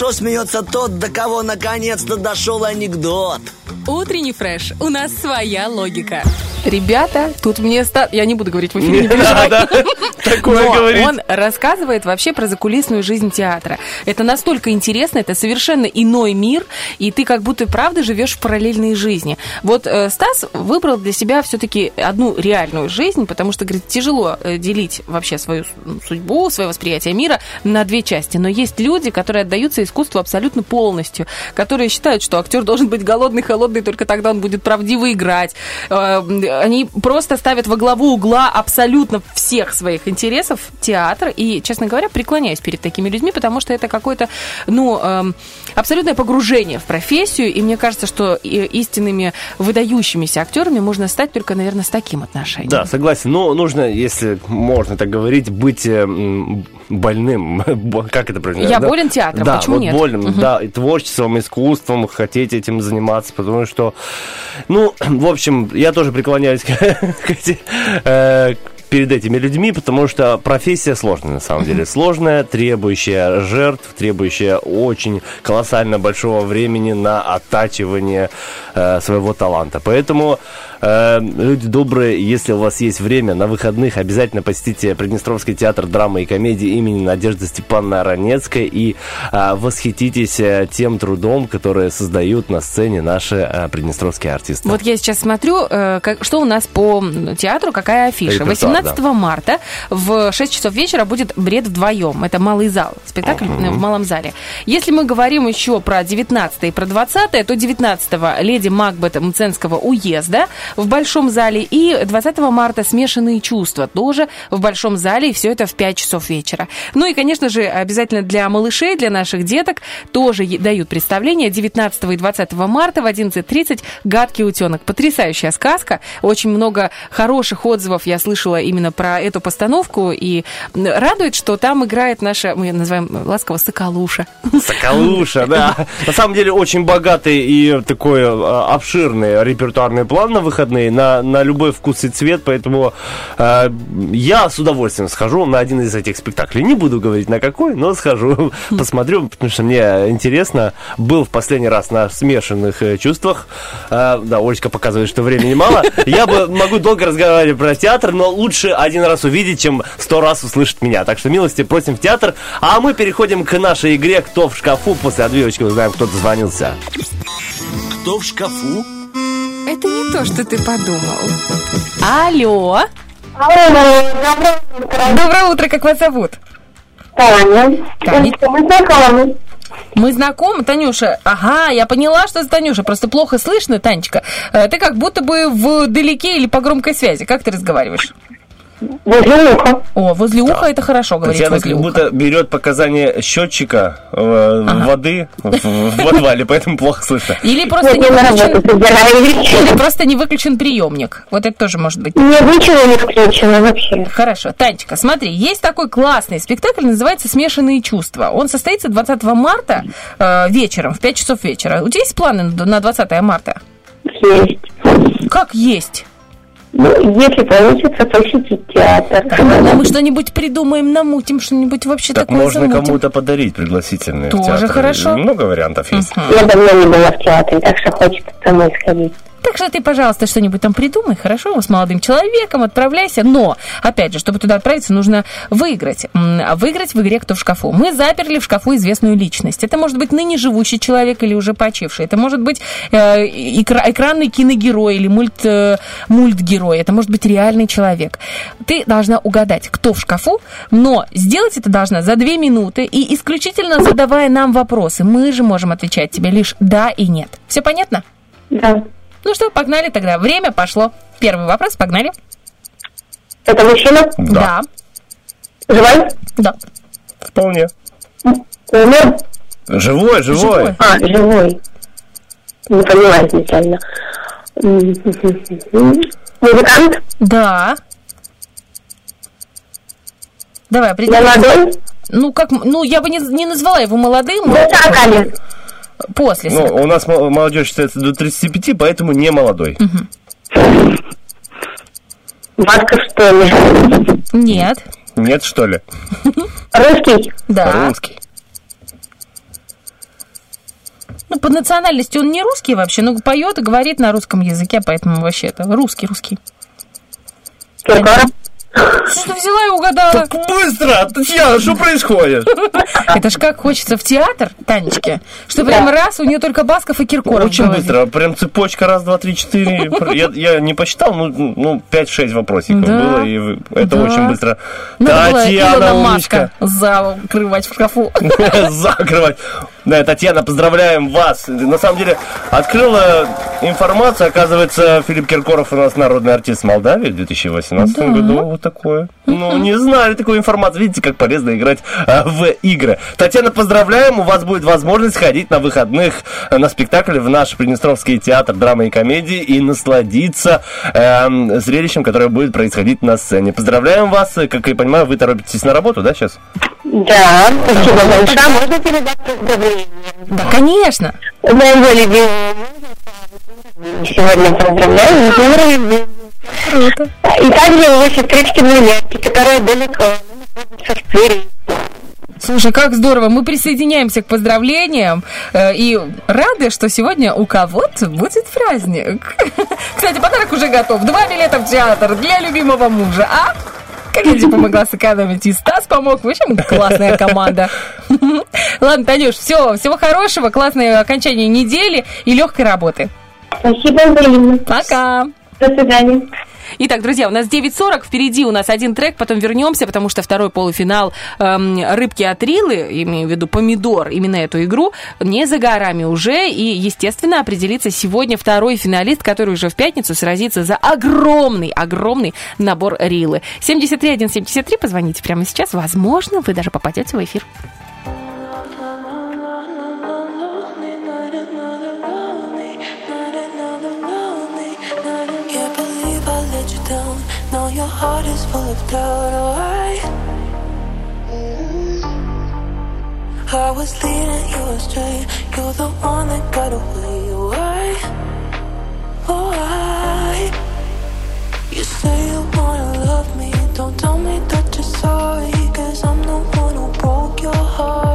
Хорошо смеется тот, до кого наконец-то дошел анекдот. Утренний фреш. У нас своя логика. Ребята, тут мне ста... Я не буду говорить в эфире, не Не надо такое Но говорить. он рассказывает вообще про закулисную жизнь театра. Это настолько интересно, это совершенно иной мир, и ты как будто правда живешь в параллельной жизни. Вот э, Стас выбрал для себя все-таки одну реальную жизнь, потому что, говорит, тяжело э, делить вообще свою с- судьбу, свое восприятие мира на две части. Но есть люди, которые отдаются искусству абсолютно полностью, которые считают, что актер должен быть голодный, холодный, только тогда он будет правдиво играть. Э, Они просто ставят во главу угла абсолютно всех своих интересов театр. И, честно говоря, преклоняюсь перед такими людьми, потому что это какое-то, ну, эм, абсолютное погружение в профессию. И мне кажется, что истинными выдающимися актерами можно стать только, наверное, с таким отношением. Да, согласен. Но нужно, если можно так говорить, быть э, больным. Бо- Как это правильно? Я да? болен театром, да, почему вот нет? больным, Мгм. да, и творчеством, искусством, хотеть этим заниматься, потому что, ну, в общем, я тоже преклоняюсь к, к эти- э, перед этими людьми, потому что профессия сложная, на самом деле. Сложная, требующая жертв, требующая очень колоссально большого времени на оттачивание э, своего таланта. Поэтому, люди добрые, если у вас есть время, на выходных обязательно посетите Приднестровский театр драмы и комедии имени Надежды Степановны Ранецкой и э, восхититесь э, тем трудом, который создают на сцене наши э, приднестровские артисты. Вот я сейчас смотрю, э, как- что у нас по театру, какая афиша. Репертуар, 18 марта в 6 часов вечера будет «Бред вдвоем». Это малый зал, спектакль э, в малом зале. Если мы говорим еще про 19 и про 20 то 19 «Леди Макбет» Мценского уезда в Большом зале и 20 марта «Смешанные чувства» тоже в Большом зале, и все это в 5 часов вечера. Ну и, конечно же, обязательно для малышей, для наших деток тоже дают представление 19 и 20 марта в 11.30 «Гадкий утенок». Потрясающая сказка. Очень много хороших отзывов я слышала именно про эту постановку. И радует, что там играет наша, мы ее называем ласково, Соколуша. Соколуша, да. На самом деле очень богатый и такой э, обширный репертуарный план на выходные, на, на любой вкус и цвет, поэтому э, я с удовольствием схожу на один из этих спектаклей. Не буду говорить на какой, но схожу, посмотрю, потому что мне интересно. Был в последний раз на смешанных э, чувствах. Э, да, Олечка показывает, что времени мало. Я бы могу долго разговаривать про театр, но лучше один раз увидеть, чем сто раз услышать меня. Так что милости просим в театр. А мы переходим к нашей игре «Кто в шкафу?» После отбивочки узнаем, кто дозвонился. Кто в шкафу? Это не то, что ты подумал. Алло. Доброе утро, как вас зовут? Таня. Таня. Мы знакомы. Мы знакомы, Танюша. Ага, я поняла, что это Танюша. Просто плохо слышно, Танечка. Э, Ты как будто бы вдалеке или по громкой связи. Как ты разговариваешь? Возле уха. О, возле уха это хорошо говорить Татьяна возле как уха. будто берет показания счетчика э, воды в, подвале, поэтому плохо слышно. Или просто, не выключен... Или просто не выключен приемник. Вот это тоже может быть. Не ничего не включено вообще. Хорошо. Танечка, смотри, есть такой классный спектакль, называется «Смешанные чувства». Он состоится 20 марта э, вечером, в 5 часов вечера. У тебя есть планы на на 20 марта? Есть. Как есть? Ну, если получится, посетить театр. Ладно, мы что-нибудь придумаем, намутим, что-нибудь вообще Так такое можно замутим. кому-то подарить пригласительные в Тоже театр. хорошо. Много вариантов есть. Я давно не была в театре, так что хочется самой сходить. Так что ты, пожалуйста, что-нибудь там придумай, хорошо, с молодым человеком, отправляйся. Но, опять же, чтобы туда отправиться, нужно выиграть. А Выиграть в игре «Кто в шкафу». Мы заперли в шкафу известную личность. Это может быть ныне живущий человек или уже почивший. Это может быть э, экра- экранный киногерой или мульт, э, мультгерой. Это может быть реальный человек. Ты должна угадать, кто в шкафу, но сделать это должна за две минуты и исключительно задавая нам вопросы. Мы же можем отвечать тебе лишь «да» и «нет». Все понятно? Да. Ну что, погнали тогда. Время пошло. Первый вопрос, погнали. Это мужчина? Да. Живой? Да. Вполне. Умер? Живой, живой. А, живой. Не поняла изначально. Музыкант? Да. Давай, определим. Молодой? Ну, как, ну, я бы не, не назвала его молодым. До 40 После. Ну, у нас мо- молодежь считается до 35, поэтому не молодой. Ватка, что ли? Нет. Нет, что ли? Русский? Да. Русский. Ну, по национальности он не русский вообще, но поет и говорит на русском языке, поэтому вообще это русский, русский. Что взяла и угадала? Быстро! Татьяна, что происходит? Это ж как хочется в театр, Танечке, что прям раз, у нее только Басков и Киркоров Очень быстро. Прям цепочка раз, два, три, четыре. Я, я не посчитал, ну, ну 5-6 вопросиков Да. было, и это Да. очень быстро. Татьяна Маска умничка. закрывать в шкафу. Закрывать. Да, Татьяна, поздравляем вас. На самом деле, открыла информацию, оказывается, Филипп Киркоров у нас народный артист Молдавии в 2018 Да. году. Вот такое. Ну, не знали такую информацию. Видите, как полезно играть а, в игры. Татьяна, поздравляем. У вас будет возможность ходить на выходных э, на спектакль в наш Приднестровский театр драмы и комедии и насладиться эм, зрелищем, которое будет происходить на сцене. Поздравляем вас. Как я понимаю, вы торопитесь на работу, да, сейчас? Да, спасибо большое. Можно передать поздравления? Да, конечно. Моего любимого мужа. Сегодня поздравляю с днем рождения. Круто. И также его сестрички Милетки, которая далеко, она находится в Твери. Слушай, как здорово. Мы присоединяемся к поздравлениям э, и рады, что сегодня у кого-то будет праздник. Кстати, подарок уже готов. Два билета в театр для любимого мужа, а? Как я тебе помогла сэкономить, и Стас помог. В общем, классная команда. Ладно, Танюш, все, всего хорошего, классное окончание недели и легкой работы. Спасибо взаимно. Пока. До свидания. Итак, друзья, у нас 9.40, впереди у нас один трек, потом вернемся, потому что второй полуфинал эм, рыбки от Рилы, имею в виду помидор, именно эту игру, не за горами уже, и, естественно, определится сегодня второй финалист, который уже в пятницу сразится за огромный, огромный набор Рилы. 73173, позвоните прямо сейчас, возможно, вы даже попадете в эфир. Your heart is full of doubt. Oh, I, was leading you astray. You're the one that got away. Oh, I. You say you wanna love me. Don't tell me that you're sorry. Cause I'm the one who broke your heart.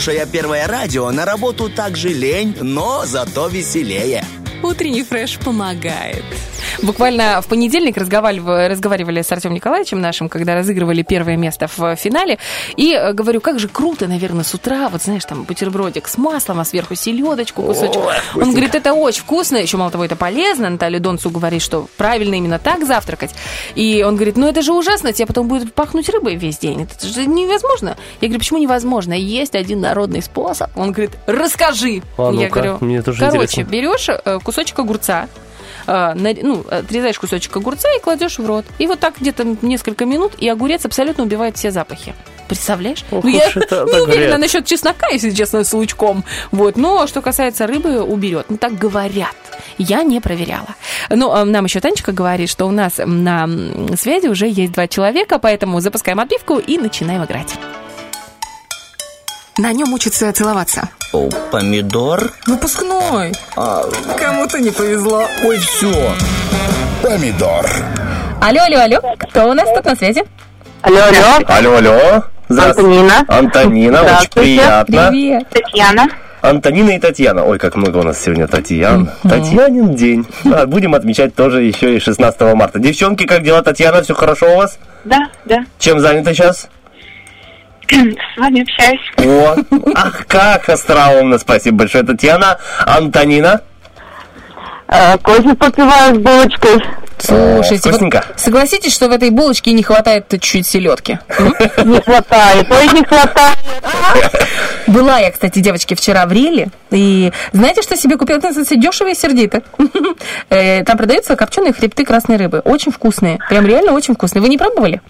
Слушая первое радио, на работу также лень, но зато веселее. Утренний фреш помогает. Буквально в понедельник разговаривали, разговаривали с Артемом Николаевичем нашим, когда разыгрывали первое место в финале. И э, говорю, как же круто, наверное, с утра, вот знаешь, там бутербродик с маслом, а сверху селедочку, кусочек. Он говорит, это очень вкусно, еще мало того, это полезно. Наталья Донцу говорит, что правильно именно так завтракать. И он говорит, ну это же ужасно, тебе потом будет пахнуть рыбой весь день. Это же невозможно. Я говорю, почему невозможно? Есть один народный способ. Он говорит, расскажи. А Я ну-ка, говорю, мне тоже короче, интересно. берешь э, кусочек огурца, ну, отрезаешь кусочек огурца и кладешь в рот. И вот так где-то несколько минут, и огурец абсолютно убивает все запахи. Представляешь? Ох ну, я это не уверена насчет чеснока, если честно, с лучком. Вот. Но что касается рыбы, уберет. Ну, так говорят. Я не проверяла. Ну, а нам еще Танечка говорит, что у нас на связи уже есть два человека, поэтому запускаем отбивку и начинаем играть. На нем учатся целоваться. О, помидор? Выпускной. Кому-то не повезло. Ой, все. Помидор. Алло, алло, алло. Кто у нас тут на связи? Алло, алло. Алло, алло. Здравствуйте. Антонина. Антонина, очень приятно. Привет. Татьяна. Антонина и Татьяна. Ой, как много у нас сегодня Татьян. Татьянин день. Да, будем отмечать тоже еще и 16 марта. Девчонки, как дела, Татьяна? Все хорошо у вас? Да, да. Чем заняты сейчас? С вами общаюсь. О, ах, как остроумно. Спасибо большое, Татьяна. Антонина? Э, Кофе попиваю с булочкой. Слушайте, вот согласитесь, что в этой булочке не хватает чуть селедки? Не хватает. Ой, не хватает. Была я, кстати, девочки, вчера в Риле, и знаете, что себе купила? Это называется дешево и сердито. Э, Там продаются копченые хребты красной рыбы. Очень вкусные. Прям реально очень вкусные. Вы не пробовали?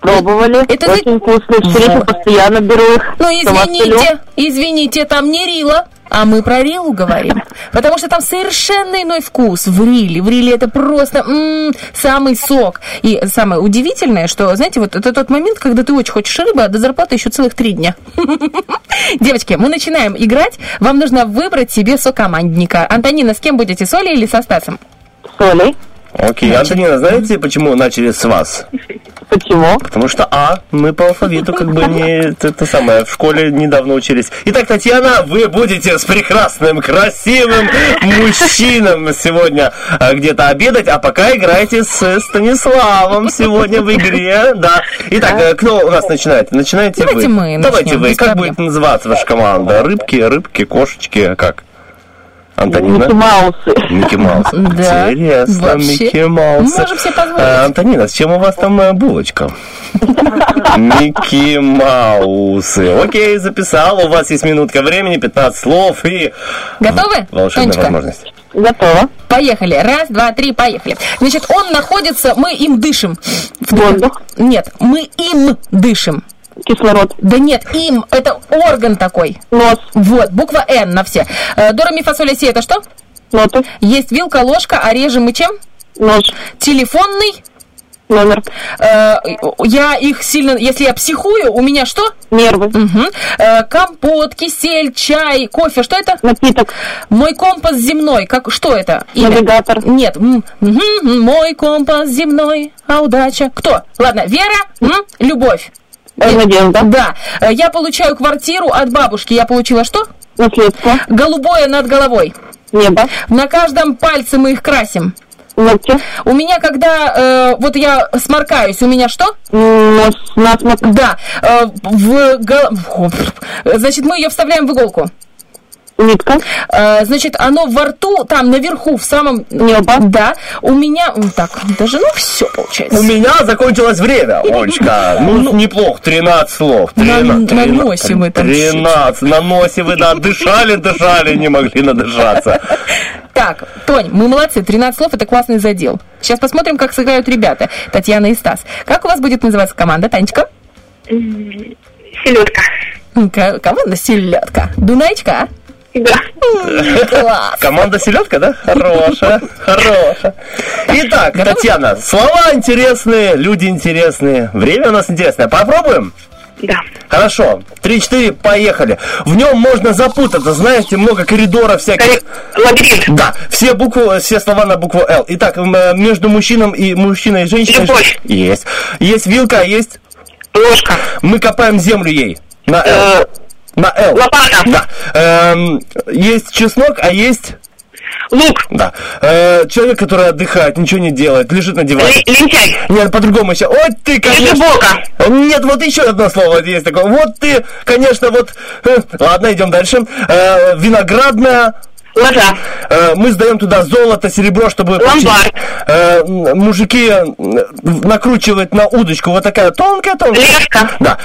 Пробовали. Это Очень вкусно. В Сирии Вот. постоянно беру их. Ну, извините, извините, там не Рила, а мы про Рилу говорим. Потому что там совершенно иной вкус в Риле. В Риле это просто м, самый сок. И самое удивительное, что, знаете, вот это тот момент, когда ты очень хочешь рыбы, а до зарплаты еще целых три дня. Девочки, мы начинаем играть. Вам нужно выбрать себе сокомандника. Антонина, с кем будете, с Олей или со Стасом? С Олей. Окей, Антонина, знаете, почему начали с вас? Почему? Потому что А, мы по алфавиту как бы не это, самое, в школе недавно учились. Итак, Татьяна, вы будете с прекрасным, красивым мужчином сегодня а, где-то обедать, а пока играете с Станиславом сегодня в игре, да. Итак, кто у нас начинает? Начинаете Давайте вы. мы Давайте начнем, вы. Как будет называться ваша команда? Рыбки, рыбки, кошечки, как? Антонина? Микки Маусы. Микки Маус. Да, Интересно, вообще. Микки Маус. Можем себе позволить. А, Антонина, с чем у вас там э, булочка? Микки Маусы. Окей, записал. У вас есть минутка времени, 15 слов и Готовы? волшебная Тонечка? возможность. Готово. Поехали. Раз, два, три, поехали. Значит, он находится, мы им дышим. Воздух. Нет, мы им дышим. Кислород. Да нет, им, это орган такой. Нос. Вот, буква Н на все. Э, Дора, ми, фасоль, си, это что? Ноты. Есть вилка, ложка, а режем мы чем? Нож. Телефонный. Номер. Э, я их сильно, если я психую, у меня что? Нервы. Э, компот, кисель, чай, кофе, что это? Напиток. Мой компас земной, как, что это? Имя? Навигатор. Нет. Мой компас земной, а удача. Кто? Ладно, Вера, любовь. Надежда. Да. Э, Я получаю квартиру от бабушки. Я получила что? Наследство. Голубое над головой. Небо. На каждом пальце мы их красим. Ногти. У меня, когда э, вот я сморкаюсь, у меня что? Нос. Насморк. Да. э, в Фу, Значит, мы ее вставляем в иголку. Нитка. Э, значит, оно во рту, там наверху, в самом... Небо. Да. У меня... Так, даже, ну, все получается. У меня закончилось время, Олечка. Ну, неплохо, 13 слов. На- 13, на носе мы там 13, на носе вы, да, дышали, дышали, не могли надышаться. Так, Тонь, мы молодцы, 13 слов, это классный задел. Сейчас посмотрим, как сыграют ребята, Татьяна и Стас. Как у вас будет называться команда, Танечка? Селедка. Команда селедка. Дунаечка, а? Да. Команда селедка, да? Хорошая, хорошая. Итак? Татьяна, слова интересные, люди интересные, время у нас интересное. Попробуем? Да. Хорошо. Три-четыре, поехали. В нем можно запутаться, знаете, много коридоров всяких. Лабиринт. Да, все буквы, все слова на букву Л. Итак, э, между мужчином и мужчиной и женщиной. Любовь. Есть. Есть вилка, есть. Ложка. Мы копаем землю ей. На Л. На Л. Лопата. Да. Эм, есть чеснок, а есть Лук. Да. Э, человек, который отдыхает, ничего не делает, лежит на диване. Ли- лентяй. Нет, по-другому еще. Вот ты, конечно. Лежебока. Нет, вот еще одно слово есть такое. Вот ты, конечно, вот... э, Ладно, идем дальше. Э, виноградная... Лоза. Э, мы сдаем туда золото, серебро, чтобы... Ломбард. Э, мужики э, накручивают на удочку вот такая тонкая-тонкая. Леска. Да.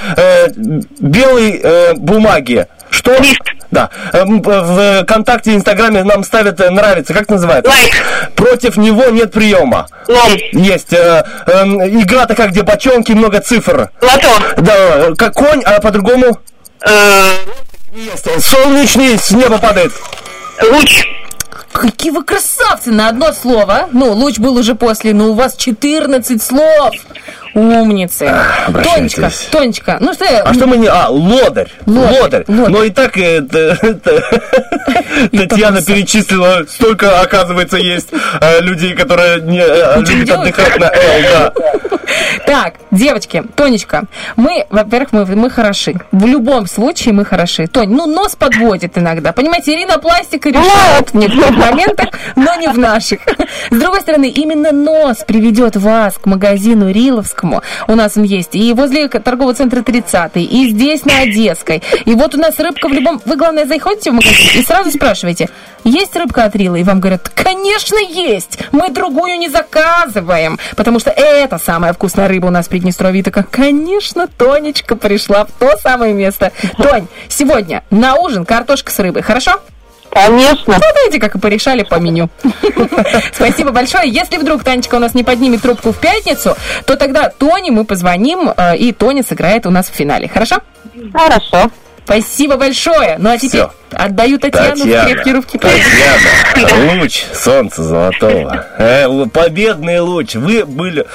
Белой э, бумаги. Что? Лист. Да. В ВКонтакте, Инстаграме нам ставят нравится. Как называется? Лайк. Против него нет приема. Лом. Есть. эм, игра такая, где бочонки, много цифр. Лото. Да, как конь, а по-другому? Есть. Солнечный, с неба падает. Луч. Какие вы красавцы на одно слово. Ну, луч был уже после, но у вас 14 слов. Умницы. Тонечка, Тонечка, ну что я... А что мы не... А, лодырь. Лодырь, Лодырь. лодырь. Но и так э, т- т- Татьяна перечислила, столько, оказывается, есть э, людей, которые не э, любят отдыхать на Л, да. Так, девочки, Тонечка, мы, во-первых, мы, мы хороши. В любом случае мы хороши. Тонь, ну нос подводит иногда. Понимаете, Ирина пластика решает в некоторых моментах, но не в наших. С другой стороны, именно нос приведет вас к магазину Риловскому. У нас он есть и возле торгового центра 30 и здесь на Одесской. И вот у нас рыбка в любом... Вы, главное, заходите в магазин и сразу спрашиваете, есть рыбка от Рила? И вам говорят, конечно, есть! Мы другую не заказываем, потому что это вкусная рыба у нас в Приднестровье. И такая, конечно, Тонечка пришла в то самое место. Тонь, сегодня на ужин картошка с рыбой, хорошо? Конечно. Ну, знаете, как и порешали по меню. Спасибо большое. Если вдруг Танечка у нас не поднимет трубку в пятницу, то тогда Тоне мы позвоним, э, и Тоня сыграет у нас в финале. Хорошо? Хорошо. Спасибо большое. Ну а теперь Всё. отдаю Татьяну в Татьяна, крепкие руки. Татьяна, луч солнца золотого. Э, победный луч. Вы были,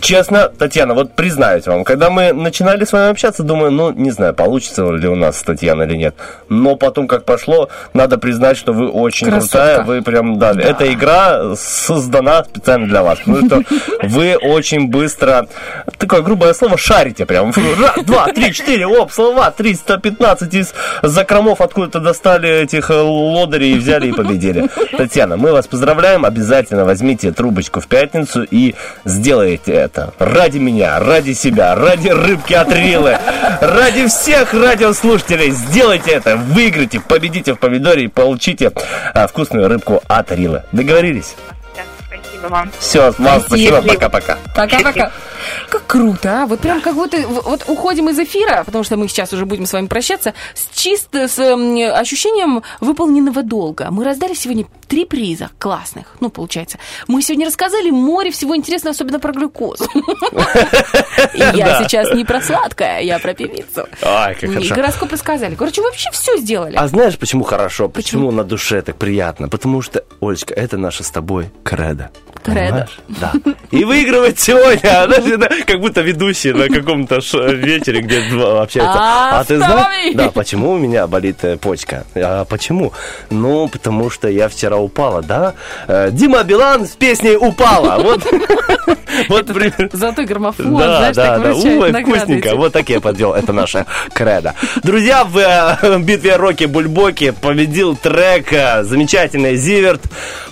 честно, Татьяна, вот признаюсь вам, когда мы начинали с вами общаться, думаю, ну, не знаю, получится ли у нас с Татьяной или нет. Но потом, как пошло, надо признать, что вы очень Красотка. крутая. Вы прям, да, эта игра создана специально для вас. Потому что вы очень быстро, такое грубое слово, шарите прям. Раз, два, три, четыре, оп, слова, 315 из закромов откуда-то достали этих э, лодырей и взяли и победили. Татьяна, мы вас поздравляем. Обязательно возьмите трубочку в пятницу и сделайте это. Ради меня, ради себя, ради рыбки от Рилы, ради всех радиослушателей. Сделайте это, выиграйте, победите в помидоре и получите а, вкусную рыбку от Рилы. Договорились? Спасибо вам. Все, вам спасибо, Спасибо. пока-пока. Пока-пока. Как круто, а? Вот прям как будто вот уходим из эфира, потому что мы сейчас уже будем с вами прощаться, с чисто с эм, ощущением выполненного долга. Мы раздали сегодня три приза классных, ну, получается. Мы сегодня рассказали море всего интересного, особенно про глюкозу. И я сейчас не про сладкое, я про певицу. Ай, как И хорошо. гороскоп рассказали. Короче, вообще все сделали. А знаешь, почему хорошо? Почему, на душе так приятно? Потому что, Олечка, это наша с тобой кредо. Понимаешь? Да. И выигрывать сегодня, а, знаешь, это как будто ведущий на каком-то вечере, где общаются. А ты знаешь? Да, почему у меня болит э, почка? А почему? Ну, потому что я вчера упала, да? Э, Дима Билан с песней «Упала». Вот, вот примерно. Золотой граммофон, Да, знаешь, да, так да. Ой, вкусненько. Вот так я подвел. Это наша кредо. Друзья, в э, битве Роки Бульбоки победил трек замечательный Зиверт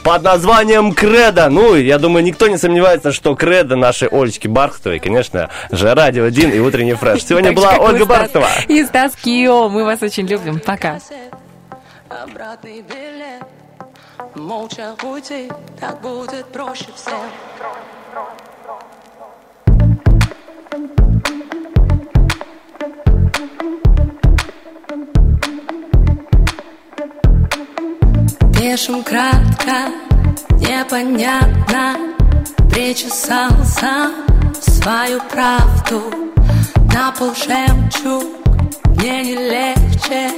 под названием Кредо. Ну, я думаю, никто не сомневается, что Кредо нашей Олечки Бархтовой, конечно же, Радио 1 и Утренний фреш. Сегодня была Ольга Бархтова. И Стас Кио. Мы вас очень любим. Пока. Обратный билет Молча уйти Так будет проще всем Пишем кратко Непонятно Причесался свою правду. На пол жемчуг Мне не легче.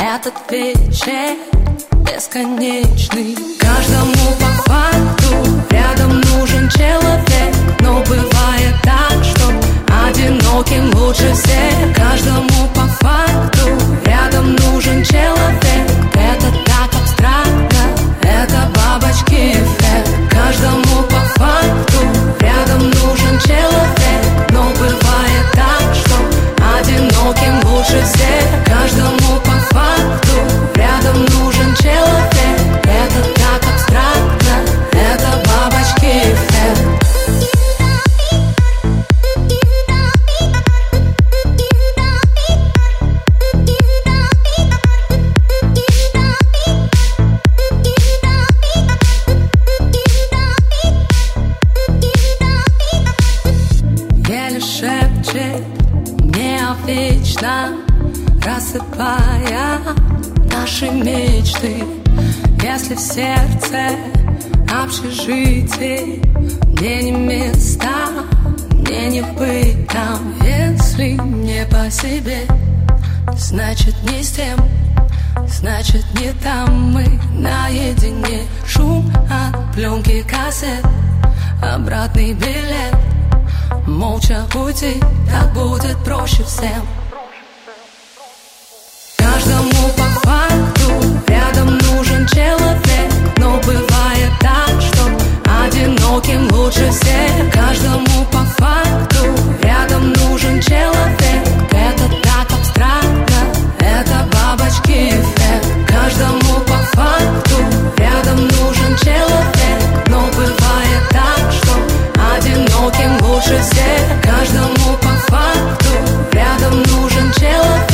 Этот вечер бесконечный. Каждому по факту Рядом нужен человек. Но бывает так, что Одиноким лучше всех. Каждому по факту Рядом нужен человек Каждому по факту. Рядом нужен человек Но бывает так, что Одиноким лучше всех. Каждому по факту. Рядом нужен человек засыпая наши мечты. Если в сердце общежитие Мне не места, мне не быть там. Если не по себе, значит не с тем Значит не там мы наедине. Шум от пленки кассет Обратный билет. Молча уйти, так будет проще всем лучше всех. Каждому по факту рядом нужен человек. Это так абстрактно, это бабочки эффект. Каждому по факту рядом нужен человек Но бывает так, что одиноким лучше всех. Каждому по факту рядом нужен человек